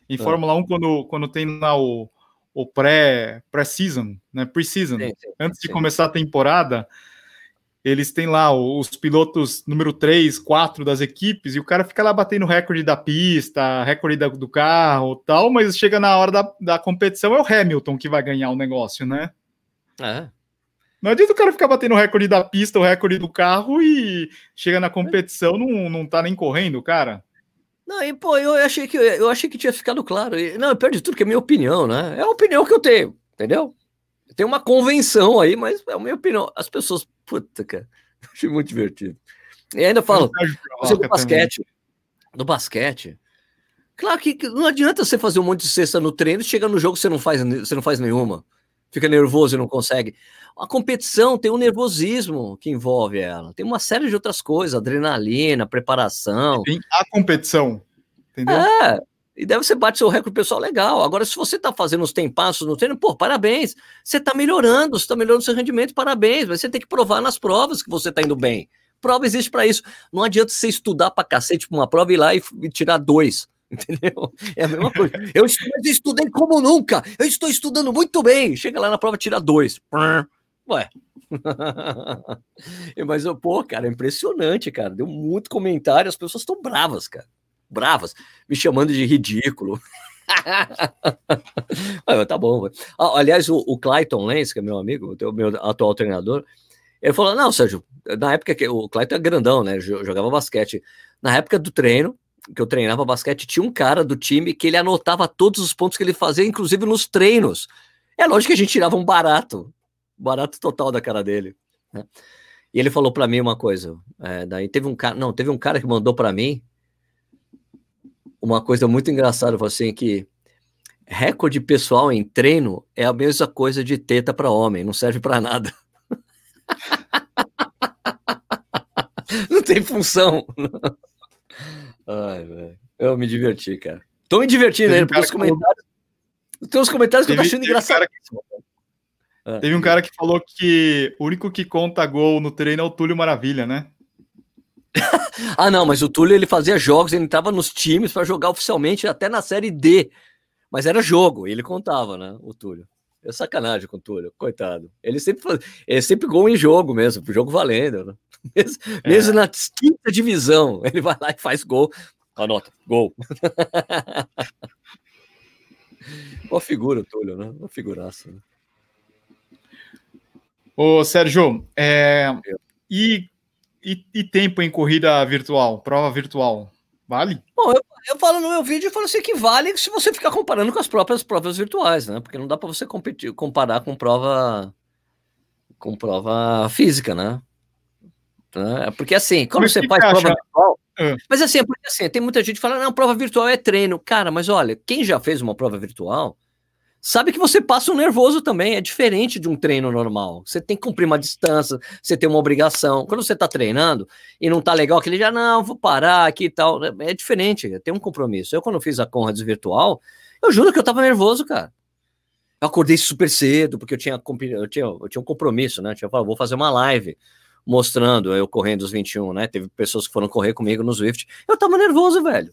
Em ah. Fórmula 1, quando, quando tem lá o, o pré-season, pré né? Pre-season, antes de sim. começar a temporada, eles têm lá os pilotos número 3, 4 das equipes, e o cara fica lá batendo recorde da pista, recorde da, do carro tal, mas chega na hora da, da competição, é o Hamilton que vai ganhar o negócio, né? É. Não adianta o cara ficar batendo o recorde da pista, o recorde do carro, e chega na competição, não, não tá nem correndo, cara. Não, e pô, eu achei que eu achei que tinha ficado claro. Não, pior de tudo que é minha opinião, né? É a opinião que eu tenho, entendeu? Tem uma convenção aí, mas é a minha opinião. As pessoas, puta, cara, achei muito divertido. E ainda falo, você do basquete, do basquete. Claro que não adianta você fazer um monte de cesta no treino, chega no jogo você não faz, você não faz nenhuma. Fica nervoso e não consegue. A competição tem um nervosismo que envolve ela. Tem uma série de outras coisas, adrenalina, preparação. Tem a competição, entendeu? É, e daí você bate seu recorde pessoal legal. Agora, se você está fazendo os tempassos no treino, pô, parabéns. Você está melhorando, você está melhorando seu rendimento, parabéns. Mas você tem que provar nas provas que você está indo bem. Prova existe para isso. Não adianta você estudar para cacete para uma prova e ir lá e, e, tirar dois. Entendeu? É a mesma coisa. Eu estudei como nunca. Eu estou estudando muito bem. Chega lá na prova, tira dois. Ué. Mas, pô, cara, é impressionante, cara. Deu muito comentário, as pessoas estão bravas, cara. Bravas, me chamando de ridículo. tá bom. Ah, aliás, o, o Clayton Lenz, que é meu amigo, o meu atual treinador, ele falou: Não, Sérgio, na época que o Clayton é grandão, né? Jogava basquete. Na época do treino, que eu treinava basquete, tinha um cara do time que ele anotava todos os pontos que ele fazia, inclusive nos treinos. É lógico que a gente tirava um barato barato total da cara dele. Né? E ele falou para mim uma coisa. É, daí teve um cara, não, teve um cara que mandou para mim uma coisa muito engraçada, assim que recorde pessoal em treino é a mesma coisa de teta para homem, não serve para nada. não tem função. Ai, velho. Eu me diverti, cara. Tô me divertindo aí, porque os comentários. Tem uns comentários que eu tô achando engraçado. É. Teve um cara que falou que o único que conta gol no treino é o Túlio Maravilha, né? ah, não, mas o Túlio ele fazia jogos, ele entrava nos times para jogar oficialmente até na série D. Mas era jogo, ele contava, né? O Túlio. É sacanagem com o Túlio, coitado. Ele sempre faz, ele sempre gol em jogo mesmo, jogo valendo. Né? Mesmo, é. mesmo na quinta divisão, ele vai lá e faz gol. Anota, gol. Uma figura o Túlio, né? Uma figuraça. Né? Ô, Sérgio, é, e, e, e, tempo em corrida virtual, prova virtual, vale? Bom, eu, eu falo no meu vídeo, eu falo assim que vale se você ficar comparando com as próprias provas virtuais, né? Porque não dá para você competir, comparar com prova com prova física, né? né? Porque assim, quando você faz prova virtual, é. mas assim, é porque assim, tem muita gente que fala, não, prova virtual é treino. Cara, mas olha, quem já fez uma prova virtual sabe que você passa um nervoso também, é diferente de um treino normal. Você tem que cumprir uma distância, você tem uma obrigação. Quando você está treinando e não tá legal, aquele já, não, vou parar aqui e tal, é diferente, tem um compromisso. Eu, quando fiz a Conrads virtual, eu juro que eu tava nervoso, cara. Eu acordei super cedo, porque eu tinha, eu tinha, eu tinha um compromisso, né? Eu tinha, vou fazer uma live mostrando eu correndo os 21, né? Teve pessoas que foram correr comigo no Swift. Eu tava nervoso, velho.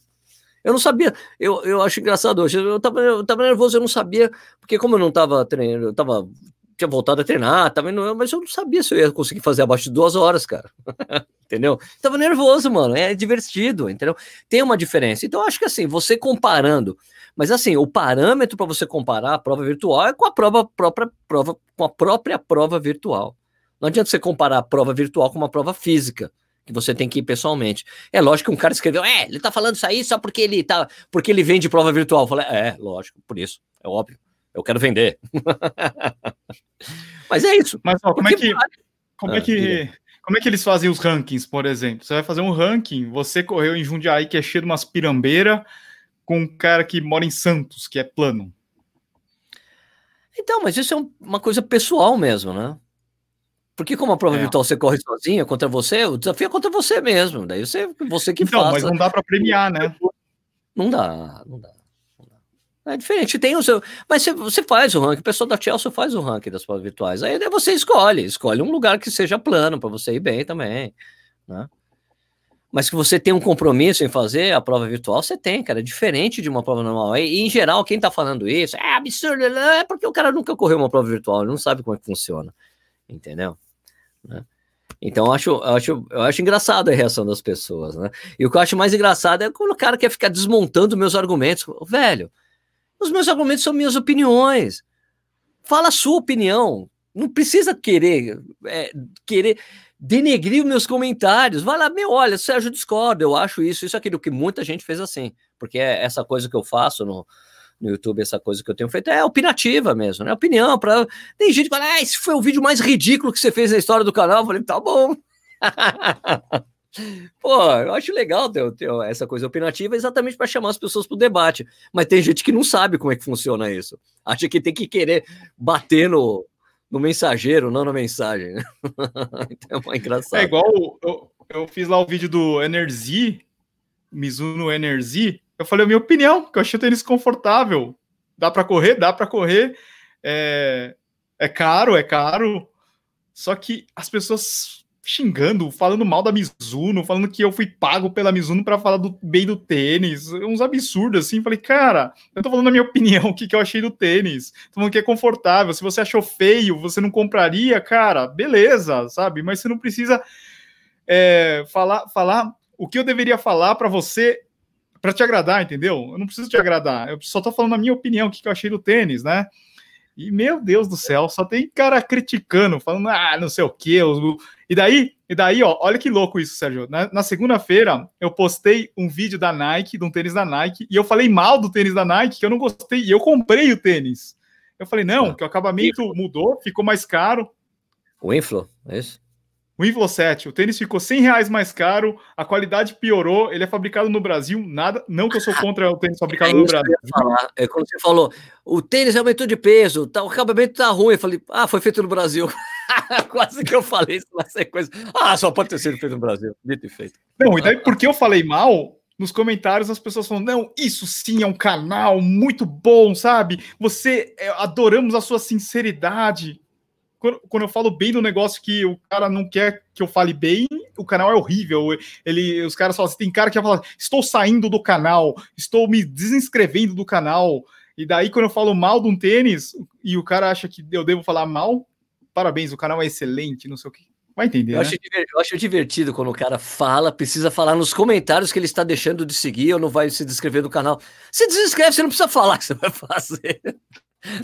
Eu não sabia, eu, eu acho engraçado hoje, eu tava, eu tava nervoso, eu não sabia, porque como eu não tava treinando, eu tava, tinha voltado a treinar, tava, mas eu não sabia se eu ia conseguir fazer abaixo de duas horas, cara. entendeu? Tava nervoso, mano, é divertido, entendeu? Tem uma diferença. Então, acho que assim, você comparando, mas assim, o parâmetro para você comparar a prova virtual é com a prova própria prova, com a própria prova virtual. Não adianta você comparar a prova virtual com uma prova física que você tem que ir pessoalmente. É lógico que um cara escreveu, é, ele tá falando isso aí só porque ele tá, porque ele vende prova virtual. Eu falei, é, lógico, por isso, é óbvio. Eu quero vender. Mas é isso. Mas ó, como é que como é ah, que como é que eles fazem os rankings, por exemplo? Você vai fazer um ranking, você correu em Jundiaí que é cheio de umas pirambeira com um cara que mora em Santos, que é plano. Então, mas isso é um, uma coisa pessoal mesmo, né? Porque como a prova é. virtual você corre sozinho contra você, o desafio é contra você mesmo. Daí você, você que então, Mas não dá para premiar, né? Não dá, não dá. É diferente, tem o seu. Mas você, você faz o ranking, o pessoal da Chelsea faz o ranking das provas virtuais. Aí você escolhe, escolhe um lugar que seja plano para você ir bem também. Né? Mas que você tem um compromisso em fazer a prova virtual, você tem, cara. É diferente de uma prova normal. E, em geral, quem tá falando isso é absurdo, é porque o cara nunca correu uma prova virtual, ele não sabe como é que funciona entendeu? Né? Então eu acho, eu acho, eu acho engraçado a reação das pessoas, né? E o que eu acho mais engraçado é quando o cara quer ficar desmontando meus argumentos. Velho, os meus argumentos são minhas opiniões. Fala a sua opinião. Não precisa querer é, querer denegrir meus comentários. Vai lá, meu, olha, Sérgio discorda, eu acho isso, isso, aquilo, que muita gente fez assim. Porque é essa coisa que eu faço no, no YouTube, essa coisa que eu tenho feito é opinativa mesmo, né? Opinião. Pra... Tem gente que fala, ah, esse foi o vídeo mais ridículo que você fez na história do canal. Eu falei, tá bom. Pô, eu acho legal ter, ter essa coisa opinativa exatamente para chamar as pessoas para o debate. Mas tem gente que não sabe como é que funciona isso. Acha que tem que querer bater no, no mensageiro, não na mensagem. Né? então é. É igual eu, eu fiz lá o vídeo do Energy, Mizuno Energy, eu falei a minha opinião, que eu achei o tênis confortável. Dá para correr? Dá para correr. É, é caro, é caro. Só que as pessoas xingando, falando mal da Mizuno, falando que eu fui pago pela Mizuno para falar do, bem do tênis, uns absurdos assim. Falei, cara, eu tô falando a minha opinião, o que, que eu achei do tênis. Tô falando que é confortável. Se você achou feio, você não compraria, cara, beleza, sabe? Mas você não precisa é, falar, falar o que eu deveria falar para você para te agradar, entendeu? Eu não preciso te agradar, eu só tô falando a minha opinião, o que, que eu achei do tênis, né? E meu Deus do céu, só tem cara criticando, falando, ah, não sei o quê. E daí, e daí, ó, olha que louco isso, Sérgio. Na, na segunda-feira, eu postei um vídeo da Nike, de um tênis da Nike, e eu falei mal do tênis da Nike, que eu não gostei, e eu comprei o tênis. Eu falei, não, que o acabamento mudou, ficou mais caro. O Inflo, é isso? O Inflo 7, o tênis ficou 100 reais mais caro, a qualidade piorou, ele é fabricado no Brasil, nada, não que eu sou contra o tênis fabricado é no Brasil. É quando você falou, o tênis aumentou de peso, tá, o acabamento tá ruim, eu falei, ah, foi feito no Brasil. Quase que eu falei isso na sequência. Ah, só pode ter sido feito no Brasil, dito e feito. Não, e daí porque eu falei mal, nos comentários as pessoas falam: não, isso sim é um canal muito bom, sabe? Você é, adoramos a sua sinceridade quando, quando eu falo bem do negócio que o cara não quer que eu fale bem, o canal é horrível. Ele, os caras falam assim, tem cara que vai falar, estou saindo do canal, estou me desinscrevendo do canal. E daí, quando eu falo mal de um tênis e o cara acha que eu devo falar mal, parabéns, o canal é excelente, não sei o que. Vai entender. Eu, né? acho, eu acho divertido quando o cara fala, precisa falar nos comentários que ele está deixando de seguir ou não vai se descrever do canal. Se desinscreve, você não precisa falar que você vai fazer.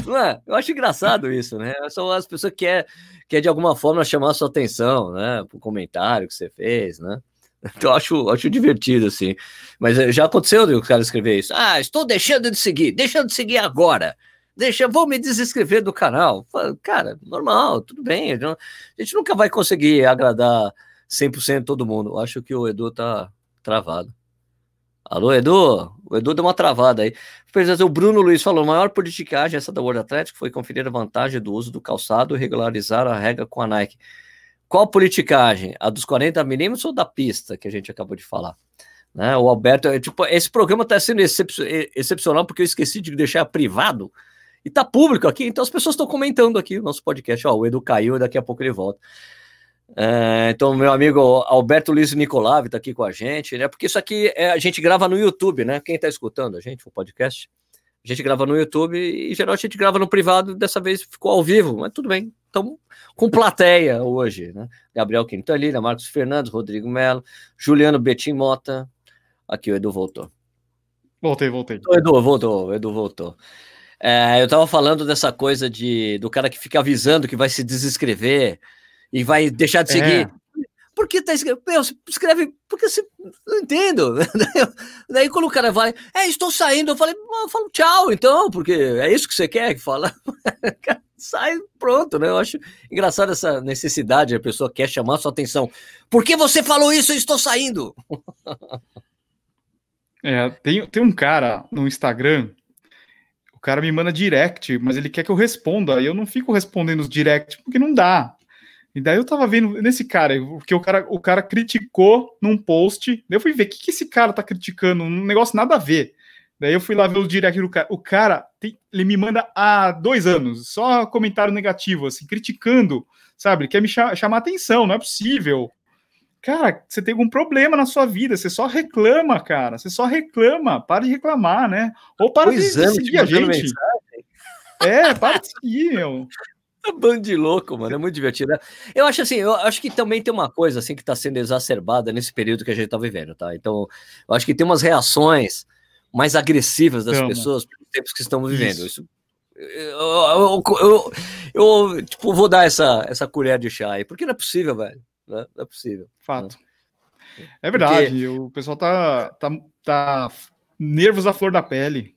Não é? Eu acho engraçado isso, né? São as pessoas que quer, quer de alguma forma chamar a sua atenção, né? Pro comentário que você fez, né? Então eu acho, acho divertido, assim. Mas eh, já aconteceu o cara escrever isso. Ah, estou deixando de seguir, deixando de seguir agora. Deixa, vou me desinscrever do canal. Cara, normal, tudo bem. A gente nunca vai conseguir agradar 100% todo mundo. Eu acho que o Edu tá travado. Alô, Edu? O Edu deu uma travada aí. O Bruno Luiz falou: maior politicagem essa da World Atlético foi conferir a vantagem do uso do calçado e regularizar a regra com a Nike. Qual politicagem? A dos 40 milímetros ou da pista que a gente acabou de falar? Né? O Alberto, é, tipo, esse programa está sendo excep excepcional porque eu esqueci de deixar privado e tá público aqui, então as pessoas estão comentando aqui no nosso podcast. Ó, o Edu caiu e daqui a pouco ele volta. É, então, meu amigo Alberto Luiz Nicolavi está aqui com a gente, né? Porque isso aqui é, a gente grava no YouTube, né? Quem está escutando a gente, o podcast, a gente grava no YouTube e, em geral, a gente grava no privado. Dessa vez ficou ao vivo, mas tudo bem. Então, com plateia hoje, né? Gabriel Quintanilha, Marcos Fernandes, Rodrigo Melo, Juliano Betim Mota. Aqui o Edu voltou. Voltei, voltei. O Edu voltou, o Edu voltou. É, eu estava falando dessa coisa de do cara que fica avisando que vai se desinscrever e vai deixar de seguir. É. Por que tá escrevendo? Meu, escreve, porque você. Não entendo. Daí, quando o cara vai, é, estou saindo, eu falei, eu falo tchau, então, porque é isso que você quer que fala. Sai pronto, né? Eu acho engraçado essa necessidade, a pessoa quer chamar sua atenção. Por que você falou isso? Eu estou saindo. É, tem, tem um cara no Instagram o cara me manda direct, mas ele quer que eu responda. E eu não fico respondendo os direct porque não dá. E daí eu tava vendo nesse cara, porque o cara, o cara criticou num post. Daí eu fui ver o que, que esse cara tá criticando, um negócio nada a ver. Daí eu fui lá ver o direct do cara. O cara, tem, ele me manda há dois anos, só comentário negativo, assim, criticando, sabe? Ele quer me chamar atenção, não é possível. Cara, você tem algum problema na sua vida, você só reclama, cara. Você só reclama, para de reclamar, né? Ou para de, de seguir a gente. Mensagem. É, para de seguir, meu. Bando de louco, mano, é muito divertido. Eu acho assim, eu acho que também tem uma coisa assim que está sendo exacerbada nesse período que a gente está vivendo, tá? Então, eu acho que tem umas reações mais agressivas das pessoas pelos tempos que estamos vivendo. Isso. Isso eu, eu, eu, eu, tipo, vou dar essa, essa colher de chá aí, porque não é possível, velho. Né? Não é possível. Fato. Né? É verdade. Porque... O pessoal tá, tá, tá nervos à flor da pele.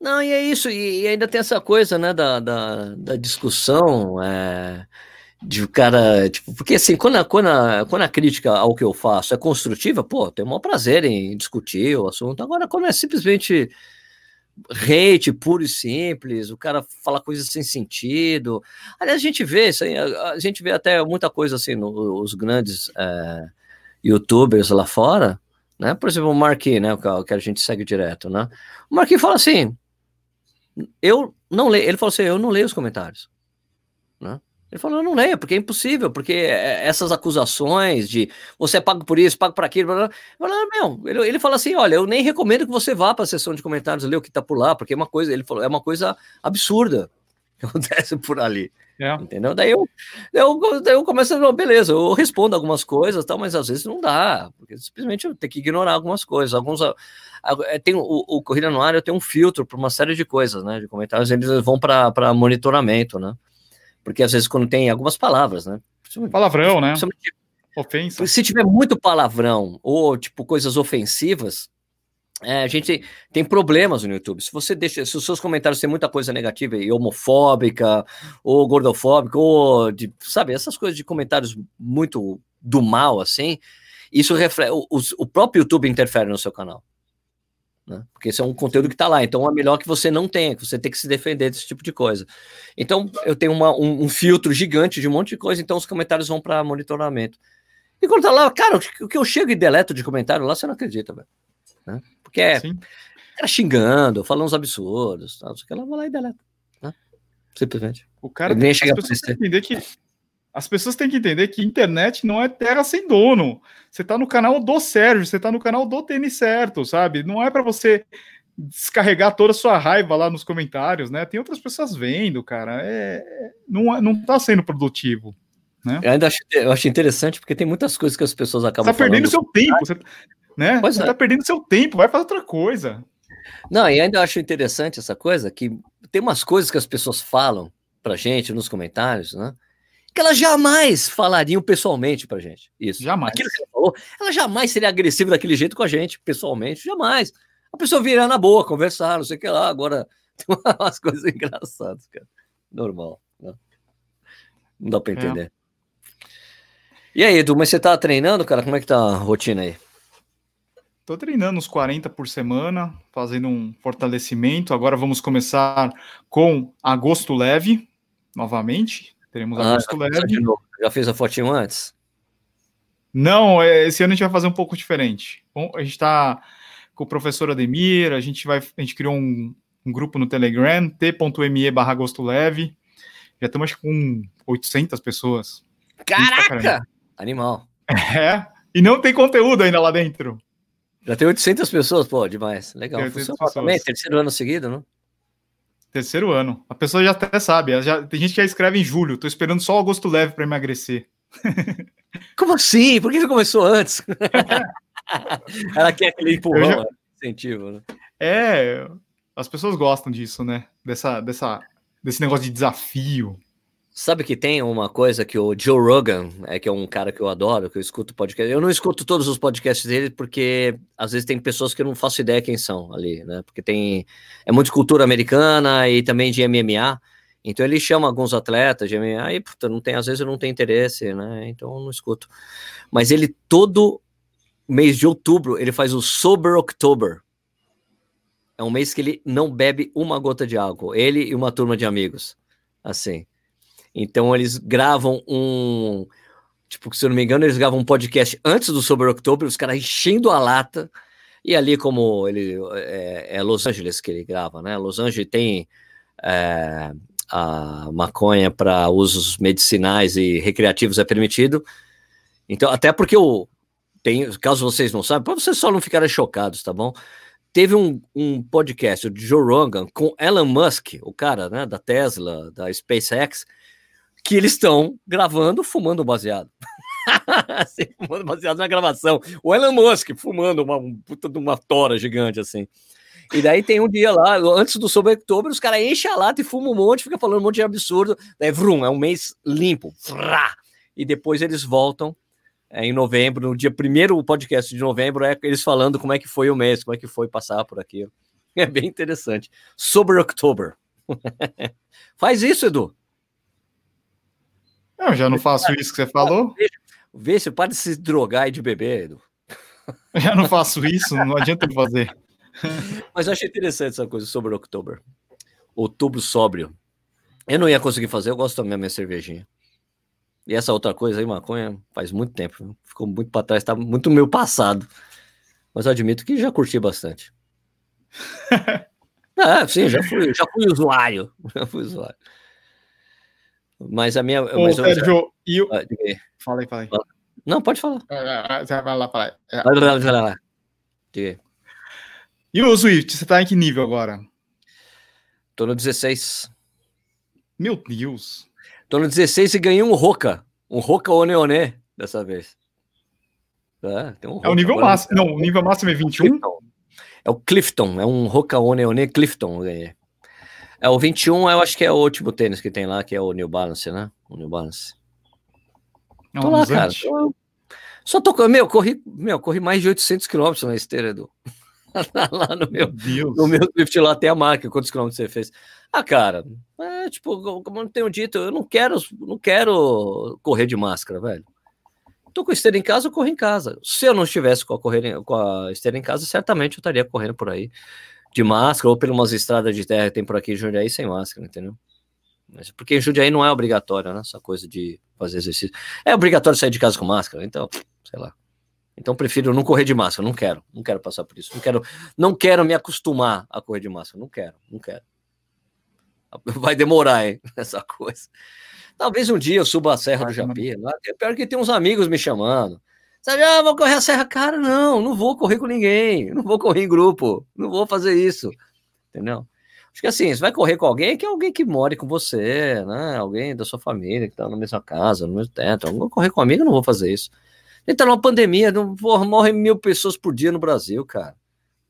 Não, e é isso, e, ainda tem essa coisa, né, da, da, da discussão, é, de o cara, tipo, porque assim, quando a, quando, a, quando a crítica ao que eu faço é construtiva, pô, tem o maior prazer em discutir o assunto, agora quando é simplesmente hate puro e simples, o cara fala coisas sem sentido. Aliás, a gente vê isso aí, a, gente vê até muita coisa assim nos grandes é, youtubers lá fora, né? Por exemplo, o Marquinhos, né? Que a gente segue direto, né? O Marquinhos fala assim: eu não leio, ele falou assim: eu não leio os comentários, né? Ele falou, eu não leio, porque é impossível, porque essas acusações de você é pago por isso, pago por aquilo, blá, blá, blá, meu, ele, ele fala assim, olha, eu nem recomendo que você vá para a sessão de comentários ler o que está por lá, porque é uma coisa, ele falou, é uma coisa absurda que acontece por ali. É. Entendeu? Daí eu, eu, daí eu começo a beleza, eu respondo algumas coisas, tal, mas às vezes não dá, porque simplesmente eu tenho que ignorar algumas coisas. Alguns é, tem o, o Corrida no Ar, eu tenho um filtro para uma série de coisas, né? De comentários, eles vão para monitoramento, né? Porque às vezes quando tem algumas palavras, né? Palavrão, né? Ofensa. Se tiver muito palavrão ou tipo coisas ofensivas, é, a gente tem problemas no YouTube. Se você deixa, se os seus comentários têm muita coisa negativa e homofóbica, ou gordofóbica, ou de, sabe, essas coisas de comentários muito do mal, assim, isso reflete. O, o próprio YouTube interfere no seu canal. Né? Porque esse é um conteúdo que está lá, então é melhor que você não tenha, que você tem que se defender desse tipo de coisa. Então eu tenho uma, um, um, filtro gigante de um monte de coisa, então os comentários vão para monitoramento. E quando tá lá, cara, o que eu chego e deleto de comentário lá, você não acredita, velho. Né? Porque é cara xingando, falando uns absurdos, tal, que ela vai lá e deleta. Né? Simplesmente. O cara nem chega a entender que as pessoas têm que entender que internet não é terra sem dono. Você está no canal do Sérgio, você está no canal do Tênis Certo, sabe? Não é para você descarregar toda a sua raiva lá nos comentários, né? Tem outras pessoas vendo, cara. É, não, é, não tá sendo produtivo. Né? Eu ainda acho, eu acho interessante porque tem muitas coisas que as pessoas acabam. Você tá perdendo seu tempo, você, né? Pois você é. tá perdendo seu tempo, vai fazer outra coisa. Não, e ainda acho interessante essa coisa que tem umas coisas que as pessoas falam pra gente nos comentários, né? que elas jamais falariam pessoalmente pra gente. Isso. Jamais. Aquilo que ela falou, ela jamais seria agressiva daquele jeito com a gente, pessoalmente, jamais. A pessoa virar na boa, conversar, não sei o que lá. Agora, tem umas coisas engraçadas, cara. Normal. Né? Não dá pra é. entender. É. E aí, Edu, mas você tá treinando, cara? Como é que tá a rotina aí? Tô treinando uns 40 por semana, fazendo um fortalecimento. Agora vamos começar com agosto leve, novamente. Teremos ah, agosto leve. Já fez a fotinho antes? Não, é, esse ano a gente vai fazer um pouco diferente. Bom, a gente está com o professor Ademir, a gente vai, a gente criou um, um grupo no Telegram, t.me barra agosto leve. Já estamos com 800 pessoas. Caraca! Animal. É. E não tem conteúdo ainda lá dentro. Já tem 800 pessoas, pô, demais. Legal. Funciona também, terceiro ano seguido, não? Terceiro ano. A pessoa já até sabe. Já, tem gente que já escreve em julho. Tô esperando só o agosto leve para emagrecer. Como assim? Por que você começou antes? Ela quer aquele empurrão, já... incentivo, né? É, as pessoas gostam disso, né? Dessa, dessa, desse negócio de desafio. Sabe que tem uma coisa que o Joe Rogan, é que é um cara que eu adoro, que eu escuto podcast. Eu não escuto todos os podcasts dele porque às vezes tem pessoas que eu não faço ideia quem são ali, né? Porque tem é muito cultura americana e também de MMA. Então ele chama alguns atletas de MMA e puta, não tem, às vezes eu não tenho interesse, né? Então eu não escuto. Mas ele todo mês de outubro ele faz o Sober October. É um mês que ele não bebe uma gota de álcool. Ele e uma turma de amigos, assim. Então eles gravam um. Tipo, se eu não me engano, eles gravam um podcast antes do Sober October, os caras enchendo a lata. E ali, como ele é, é, Los Angeles que ele grava, né? Los Angeles tem é, a maconha para usos medicinais e recreativos é permitido. Então, até porque o tem, caso vocês não saibam, para vocês só não ficarem chocados, tá bom? Teve um, um podcast de Joe Rogan com Elon Musk, o cara né, da Tesla, da SpaceX, que eles estão gravando fumando baseado. assim, fumando baseado na gravação. O Elon Musk fumando uma puta de uma tora gigante assim. E daí tem um dia lá, antes do Sobre Outubro, os caras enchem a lata e fumam um monte, fica falando um monte de absurdo. Daí, vrum, é um mês limpo. Frá, e depois eles voltam é, em novembro, no dia primeiro o podcast de novembro, é eles falando como é que foi o mês, como é que foi passar por aquilo. É bem interessante. Sobre October. Faz isso, Edu. Eu já não faço isso que você falou. Vê se pode se drogar e de beber, Edu. Eu já não faço isso, não adianta fazer. Mas eu achei interessante essa coisa sobre October. Outubro sóbrio. Eu não ia conseguir fazer, eu gosto da minha cervejinha. E essa outra coisa aí, maconha, faz muito tempo. Ficou muito para trás, tá muito meu passado. Mas eu admito que já curti bastante. ah, sim, já fui, já fui usuário. Já fui usuário. Mas a minha. Ô, mas Sérgio, eu... e o. Ah, fala aí, fala aí. Não, pode falar. Ah, ah, vai lá, fala aí. Vai lá, vai lá. Diga E o Swift, você tá em que nível agora? Tô no 16. Meu Deus. Tô no 16 e ganhei um Roca. Um Roca Oneone dessa vez. É, um é o nível máximo. Não, o nível máximo é 21? É o Clifton. É um Roca Oneone Clifton. Eu ganhei. É, o 21 eu acho que é o último tênis que tem lá, que é o New Balance, né? O New Balance. Não, tô lá, cara. Tô... Só tô, meu, corri, meu, corri mais de 800 quilômetros na esteira, Edu. lá no meu, Deus. no meu Swift lá tem a marca, quantos quilômetros você fez? Ah, cara, é, tipo, como eu tenho dito, eu não quero, não quero correr de máscara, velho. Tô com esteira em casa, eu corro em casa. Se eu não estivesse com a, correr, com a esteira em casa, certamente eu estaria correndo por aí de máscara, ou por umas estradas de terra que tem por aqui em Jundiaí sem máscara, entendeu? Mas, porque em Jundiaí não é obrigatório, né? Essa coisa de fazer exercício. É obrigatório sair de casa com máscara, então, sei lá. Então prefiro não correr de máscara, não quero, não quero passar por isso, não quero, não quero me acostumar a correr de máscara, não quero, não quero. Vai demorar, hein, essa coisa. Talvez um dia eu suba a Serra do Japi, lá, pior que tem uns amigos me chamando. Sabe, ah, vou correr a serra. Cara, não, não vou correr com ninguém. Não vou correr em grupo. Não vou fazer isso. Entendeu? Acho que assim, você vai correr com alguém que é alguém que more com você, né? Alguém da sua família que tá na mesma casa, no mesmo teto. Eu vou correr com amigo, não vou fazer isso. Ele tá numa pandemia, não vou, morre mil pessoas por dia no Brasil, cara.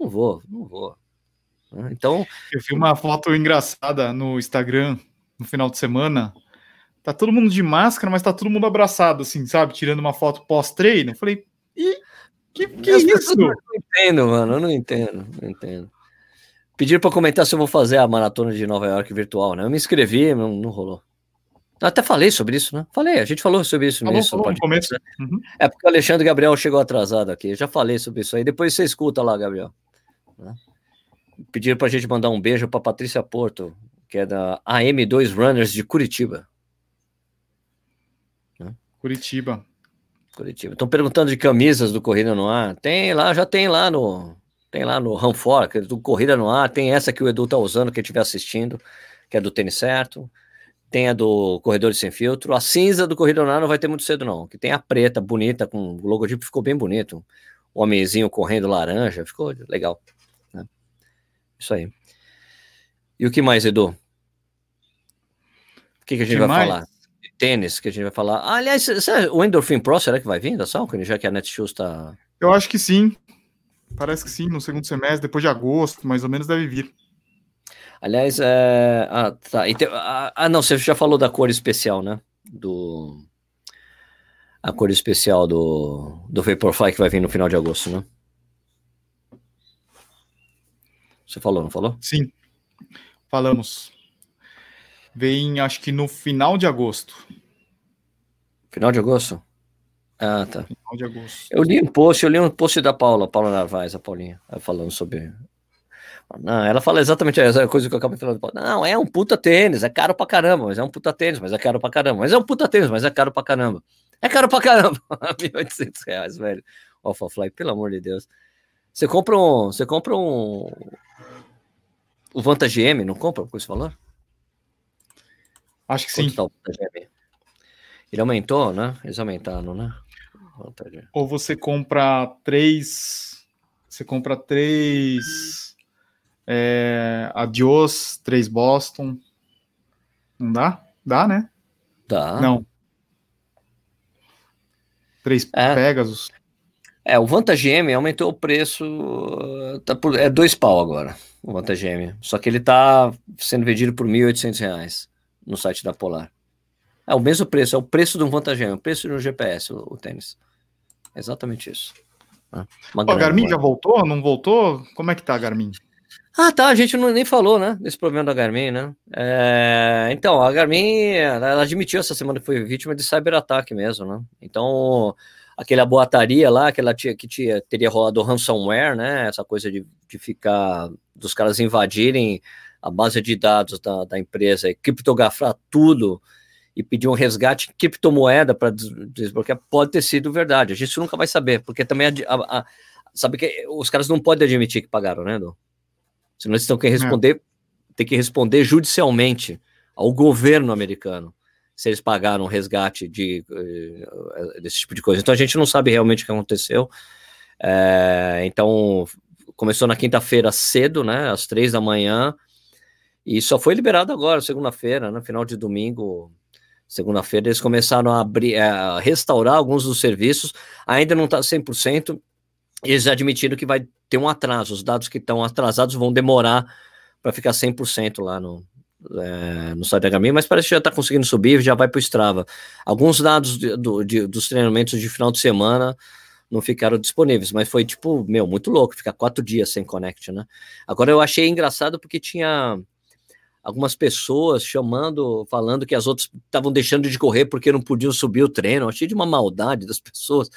Não vou, não vou. Né? Então. Eu vi uma foto engraçada no Instagram no final de semana Tá todo mundo de máscara, mas tá todo mundo abraçado, assim, sabe? Tirando uma foto pós-treino. Falei, e que, que é isso? Eu não entendo, mano. Eu não entendo, não entendo. Pediram para comentar se eu vou fazer a maratona de Nova York virtual, né? Eu me inscrevi, não, não rolou. Eu até falei sobre isso, né? Falei, a gente falou sobre isso falou, falou no começo. Né? Uhum. É porque o Alexandre Gabriel chegou atrasado aqui. Eu já falei sobre isso aí. Depois você escuta lá, Gabriel. Né? Pediram pra gente mandar um beijo pra Patrícia Porto, que é da AM2 Runners de Curitiba. Curitiba. Curitiba. Estão perguntando de camisas do Corrida no Ar. Tem lá, já tem lá no. Tem lá no Ranfora, do Corrida no Ar. Tem essa que o Edu tá usando, quem estiver assistindo, que é do tênis certo. tem a do Corredor Sem Filtro. A cinza do Corrida Lunar não vai ter muito cedo, não. Que tem a preta, bonita, com o logotipo ficou bem bonito. O homenzinho correndo laranja, ficou legal. Né? Isso aí. E o que mais, Edu? O que, que a gente que vai mais? falar? Tênis que a gente vai falar. Ah, aliás, o Endorphin Pro, será que vai vir da Salcone, já que a Netshoes está... Eu acho que sim. Parece que sim, no segundo semestre, depois de agosto, mais ou menos deve vir. Aliás, é... ah, tá. Te... Ah, ah, não, você já falou da cor especial, né? Do a cor especial do, do Vaporfly que vai vir no final de agosto, né? Você falou, não falou? Sim, falamos. Vem, acho que no final de agosto. Final de agosto? Ah, tá. Final de agosto. Eu li um post, eu li um post da Paula, Paula Narvaez, a Paulinha, falando sobre não, ela fala exatamente a coisa que eu acabei falar. Não, é um puta tênis, é caro pra caramba, mas é um puta tênis, mas é caro pra caramba. Mas é um puta tênis, mas é caro pra caramba. É caro pra caramba. 1.800 reais, velho. Alpha Fly, pelo amor de Deus. Você compra um. Você compra um. O Vantage M, não compra com esse valor? Acho que Quanto sim. Tá o Ele aumentou, né? Eles aumentaram, né? Ou você compra três. Você compra três é, Adios, 3 Boston. Não dá? Dá, né? Dá. Não. 3 é. Pegasus. É, o Vantage M aumentou o preço. Tá por, é 2 pau agora, o Vantage M. Só que ele tá sendo vendido por R$ 1.800 no site da Polar. É o mesmo preço, é o preço de um Vantage M, o preço de um GPS, o, o tênis. É exatamente isso. Né? Uma Garmin já voltou? Não voltou? Como é que tá, Garmin? Ah, tá. A gente não, nem falou, né? Desse problema da Garmin, né? É, então, a Garmin, ela admitiu essa semana que foi vítima de cyberataque mesmo, né? Então, aquela boataria lá, que ela tinha, que tinha, teria rolado ransomware, né? Essa coisa de, de ficar, dos caras invadirem a base de dados da, da empresa e criptografar tudo e pedir um resgate em criptomoeda para desbloquear, pode ter sido verdade. A gente nunca vai saber, porque também a, a, a, sabe que os caras não podem admitir que pagaram, né, Edu? Senão eles têm que responder, é. tem que responder judicialmente ao governo americano se eles pagaram resgate de, uh, desse tipo de coisa. Então a gente não sabe realmente o que aconteceu. É, então começou na quinta-feira cedo, né, às três da manhã, e só foi liberado agora, segunda-feira, no final de domingo, segunda-feira, eles começaram a abrir, a restaurar alguns dos serviços, ainda não está 100%, eles admitiram que vai ter um atraso, os dados que estão atrasados vão demorar para ficar 100% lá no, é, no site da Garmin, mas parece que já está conseguindo subir, já vai para o Strava. Alguns dados de, do, de, dos treinamentos de final de semana não ficaram disponíveis, mas foi tipo, meu, muito louco, ficar quatro dias sem connect, né? Agora eu achei engraçado porque tinha algumas pessoas chamando, falando que as outras estavam deixando de correr porque não podiam subir o treino. Eu achei de uma maldade das pessoas.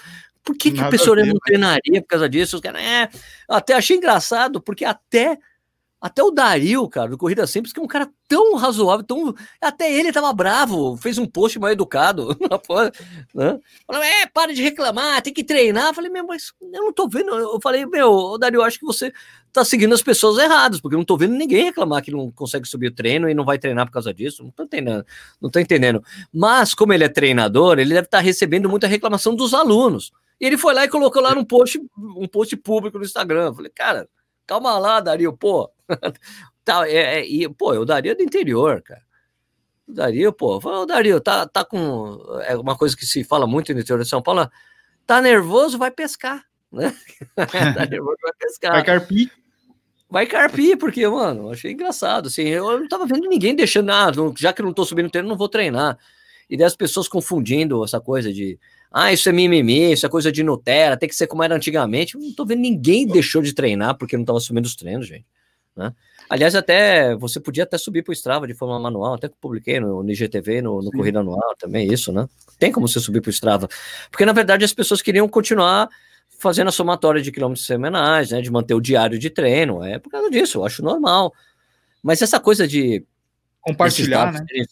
Por que, que a pessoa não né? treinaria por causa disso? Os caras, é, até achei engraçado, porque até até o Dario, cara, do Corrida Simples, que é um cara tão razoável, tão. Até ele tava bravo, fez um post mal educado. né? Falou, é, para de reclamar, tem que treinar. Eu falei, meu, mas eu não tô vendo. Eu falei, meu, Dario, acho que você tá seguindo as pessoas erradas, porque eu não tô vendo ninguém reclamar que não consegue subir o treino e não vai treinar por causa disso. Não tô entendendo, não tô entendendo. Mas, como ele é treinador, ele deve estar tá recebendo muita reclamação dos alunos. E ele foi lá e colocou lá num post, um post público no Instagram. Eu falei, cara, calma lá, Dario, pô. tá, é, é, pô, eu daria do interior, cara. O Dario, pô, o Dario, tá, tá com. É uma coisa que se fala muito no interior de São Paulo, tá nervoso, vai pescar. Né? tá nervoso, vai pescar. Vai carpir. Vai carpir, porque, mano, achei engraçado. Assim, eu não tava vendo ninguém deixando, ah, já que eu não tô subindo treino, não vou treinar. E das pessoas confundindo essa coisa de ah, isso é mimimi, isso é coisa de Nutella, tem que ser como era antigamente. não tô vendo ninguém deixou de treinar porque não estava subindo os treinos, gente. Né? Aliás, até você podia até subir para o Strava de forma manual, até que publiquei no, no IGTV, no, no Corrida Anual também, isso, né? Tem como você subir para o Strava. Porque, na verdade, as pessoas queriam continuar fazendo a somatória de quilômetros semanais, né? De manter o diário de treino. É por causa disso, eu acho normal. Mas essa coisa de. Compartilhar, né? Terem...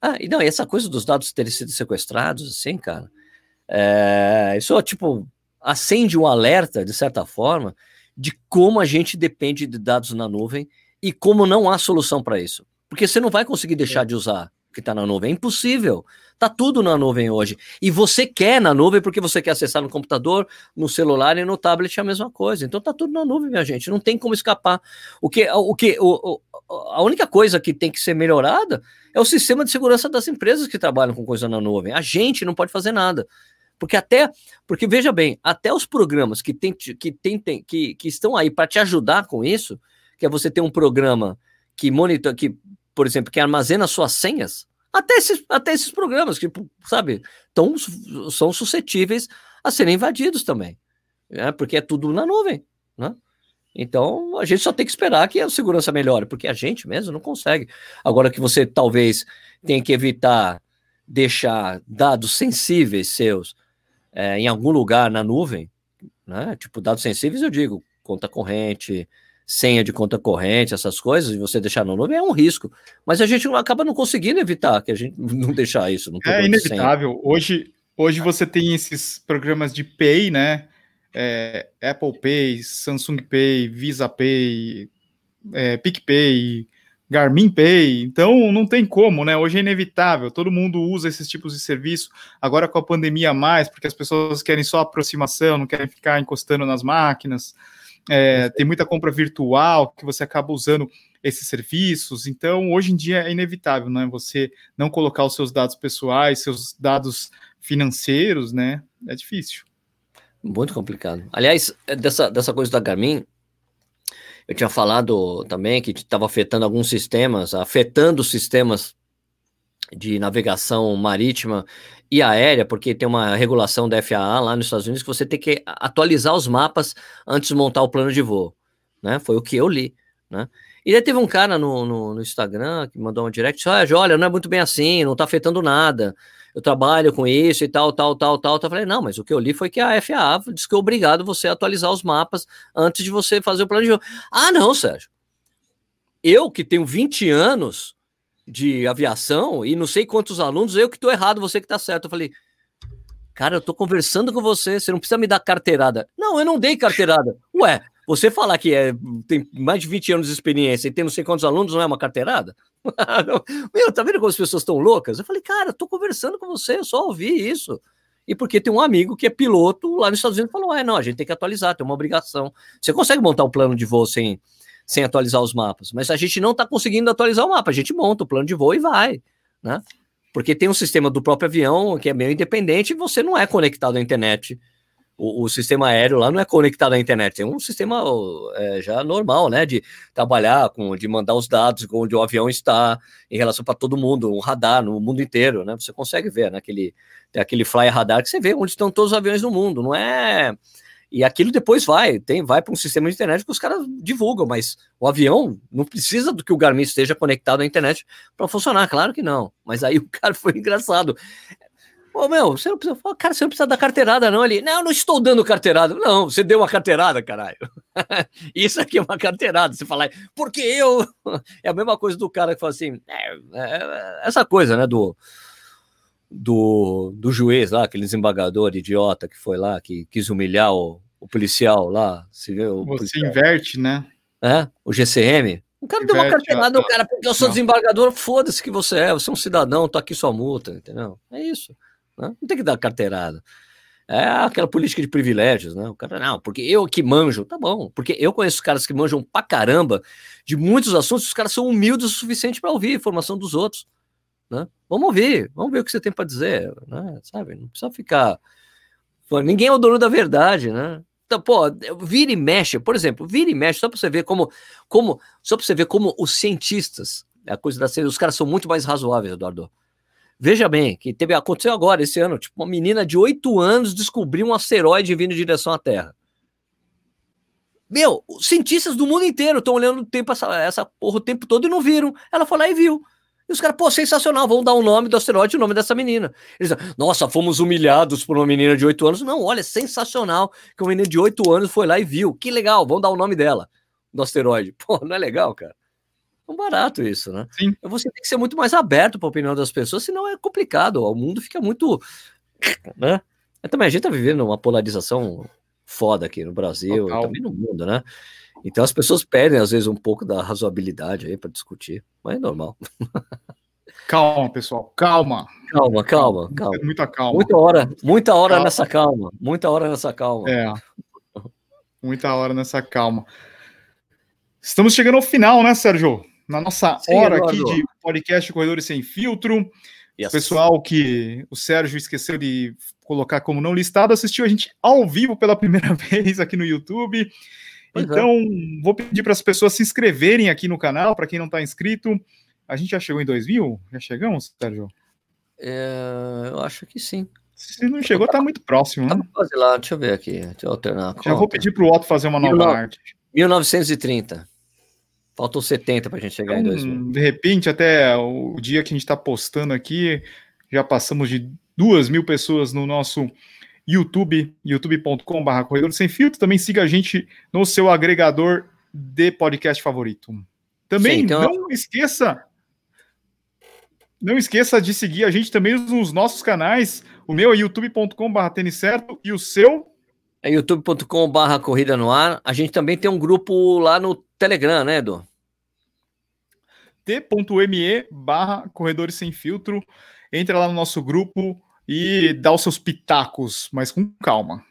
Ah, e não, e essa coisa dos dados terem sido sequestrados, assim, cara. É, isso, tipo, acende um alerta, de certa forma, de como a gente depende de dados na nuvem e como não há solução para isso. Porque você não vai conseguir deixar é. de usar que está na nuvem. É impossível. Tá tudo na nuvem hoje. E você quer na nuvem porque você quer acessar no computador, no celular e no tablet é a mesma coisa. Então tá tudo na nuvem, minha gente. Não tem como escapar. O que, o que, o, a única coisa que tem que ser melhorada é o sistema de segurança das empresas que trabalham com coisa na nuvem. A gente não pode fazer nada. Porque até, porque veja bem, até os programas que, tem, que, tem, que, que estão aí para te ajudar com isso, que é você ter um programa que monitor, que, por exemplo, que armazena suas senhas, até esses, até esses programas que, sabe, tão, são suscetíveis a serem invadidos também, né? porque é tudo na nuvem, né? Então, a gente só tem que esperar que a segurança melhore, porque a gente mesmo não consegue. Agora que você talvez tenha que evitar deixar dados sensíveis seus é, em algum lugar na nuvem, né? Tipo, dados sensíveis, eu digo, conta corrente, senha de conta corrente, essas coisas, e você deixar no nome é um risco. Mas a gente acaba não conseguindo evitar que a gente não deixar isso. Não é inevitável. Hoje, hoje você tem esses programas de Pay, né? É, Apple Pay, Samsung Pay, Visa Pay, é, PicPay, Garmin Pay. Então não tem como, né? Hoje é inevitável. Todo mundo usa esses tipos de serviço. Agora com a pandemia mais, porque as pessoas querem só aproximação, não querem ficar encostando nas máquinas é, tem muita compra virtual que você acaba usando esses serviços. Então, hoje em dia é inevitável, né? Você não colocar os seus dados pessoais, seus dados financeiros, né? É difícil. Muito complicado. Aliás, é dessa, dessa coisa da Garmin, eu tinha falado também que estava afetando alguns sistemas, afetando sistemas de navegação marítima e aérea, porque tem uma regulação da FAA lá nos Estados Unidos que você tem que atualizar os mapas antes de montar o plano de voo, né? Foi o que eu li, né? E aí teve um cara no, no, no Instagram que mandou um direct, ah, olha, não é muito bem assim, não tá afetando nada, eu trabalho com isso e tal, tal, tal, tal. Eu falei, não, mas o que eu li foi que a FAA disse que é obrigado você atualizar os mapas antes de você fazer o plano de voo. Ah, não, Sérgio. Eu que tenho 20 anos, de aviação e não sei quantos alunos, eu que estou errado, você que está certo. Eu falei, cara, eu estou conversando com você, você não precisa me dar carteirada. Não, eu não dei carteirada. Ué, você falar que é, tem mais de 20 anos de experiência e tem não sei quantos alunos, não é uma carteirada? Meu, tá vendo como as pessoas estão loucas? Eu falei, cara, estou conversando com você, eu só ouvi isso. E porque tem um amigo que é piloto lá nos Estados Unidos falou: é, não, a gente tem que atualizar, tem uma obrigação. Você consegue montar um plano de voo sem, sem atualizar os mapas. Mas a gente não está conseguindo atualizar o mapa, a gente monta o plano de voo e vai, né? Porque tem um sistema do próprio avião que é meio independente e você não é conectado à internet. O, o sistema aéreo lá não é conectado à internet, é um sistema é, já normal, né? De trabalhar com, de mandar os dados onde o avião está em relação para todo mundo, um radar no mundo inteiro, né? Você consegue ver naquele né? aquele fly radar que você vê onde estão todos os aviões no mundo, não é e aquilo depois vai, tem, vai para um sistema de internet que os caras divulgam, mas o avião não precisa do que o Garmin esteja conectado à internet para funcionar, claro que não. Mas aí o cara foi engraçado. Ô, meu, você não precisa. Cara, você não precisa dar carteirada, não. ali. não, eu não estou dando carteirada. Não, você deu uma carteirada, caralho. Isso aqui é uma carteirada. Você falar, porque eu. É a mesma coisa do cara que fala assim, é, é, essa coisa, né, do do, do juiz lá, aquele desembargador idiota que foi lá, que quis humilhar o, o policial lá. Se vê, o Você policial. inverte, né? É, o GCM. O cara inverte, deu uma carteirada, o cara, porque eu sou não. desembargador, foda-se que você é, você é um cidadão, tá aqui sua multa, entendeu? É isso. Né? Não tem que dar carteirada. É aquela política de privilégios, né? O cara, não, porque eu que manjo, tá bom, porque eu conheço caras que manjam pra caramba de muitos assuntos, os caras são humildes o suficiente para ouvir a informação dos outros. Né? Vamos ouvir, vamos ver o que você tem para dizer, né? Sabe? Não precisa ficar. Ninguém é o dono da verdade, né? Então, pô, vira e mexe, por exemplo, vira e mexe, só para você ver como, como, só para você ver como os cientistas, a coisa da ciência, os caras são muito mais razoáveis, Eduardo. Veja bem, que teve, aconteceu agora, esse ano, tipo, uma menina de 8 anos descobriu um asteroide vindo em direção à Terra. Meu, cientistas do mundo inteiro estão olhando o tempo, essa, essa porra o tempo todo e não viram. Ela foi lá e viu. E os caras, pô, sensacional, vamos dar o um nome do asteroide e o nome dessa menina. Eles nossa, fomos humilhados por uma menina de 8 anos. Não, olha, sensacional que uma menina de 8 anos foi lá e viu. Que legal, vamos dar o nome dela, do asteroide. Pô, não é legal, cara? É um barato isso, né? Sim. Você tem que ser muito mais aberto para a opinião das pessoas, senão é complicado. O mundo fica muito. Né? Mas também a gente tá vivendo uma polarização foda aqui no Brasil Total. e também no mundo, né? Então as pessoas perdem, às vezes, um pouco da razoabilidade aí para discutir, mas é normal. Calma, pessoal, calma. Calma, calma, calma. Muita calma. Muita hora, muita hora calma. nessa calma. Muita hora nessa calma. É. Muita hora nessa calma. Estamos chegando ao final, né, Sérgio? Na nossa Sim, hora Eduardo. aqui de podcast Corredores Sem Filtro. Yes. O pessoal que o Sérgio esqueceu de colocar como não listado assistiu a gente ao vivo pela primeira vez aqui no YouTube. Pois é. então, é. vou pedir para as pessoas se inscreverem aqui no canal, para quem não está inscrito. A gente já chegou em 2 mil? Já chegamos, Sérgio? É, eu acho que sim. Se não chegou, tá muito próximo, né? Quase lá, deixa eu ver aqui. Deixa eu alternar. Já vou pedir para o Otto fazer uma nova 19... arte. 1930. Faltou 70 para a gente chegar então, em 2000. De repente, até o dia que a gente está postando aqui, já passamos de duas mil pessoas no nosso YouTube, youtube.com.br Corredor Sem Filtro. Também siga a gente no seu agregador de podcast favorito. Também Sim, então... não esqueça não esqueça de seguir a gente também nos nossos canais. O meu é youtube.com.br tênis certo e o seu é youtube.com.br corrida no ar. A gente também tem um grupo lá no Telegram, né, Edu? t.me barra corredores sem filtro. Entra lá no nosso grupo e dá os seus pitacos, mas com calma.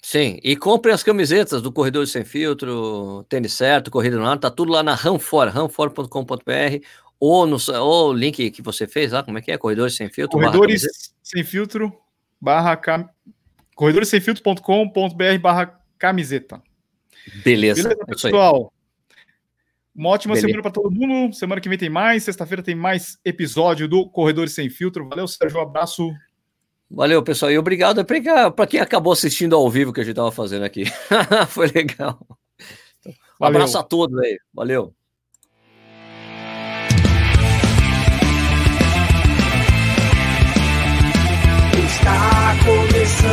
Sim, e compre as camisetas do Corredores Sem Filtro, Tênis Certo, Corrida no Ar, tá tudo lá na Ranfor, ranfor.com.br ou no ou o link que você fez lá, como é que é? Corredores Sem Filtro? Corredores Sem Filtro barra cam... corredoressemfiltro.com.br barra camiseta. Beleza. Beleza, é pessoal? Uma ótima Beleza. semana para todo mundo. Semana que vem tem mais. Sexta-feira tem mais episódio do Corredores Sem Filtro. Valeu, Sérgio. Um abraço. Valeu, pessoal. E obrigado para quem acabou assistindo ao vivo que a gente estava fazendo aqui. Foi legal. Um Valeu. abraço a todos aí. Valeu. Está começando.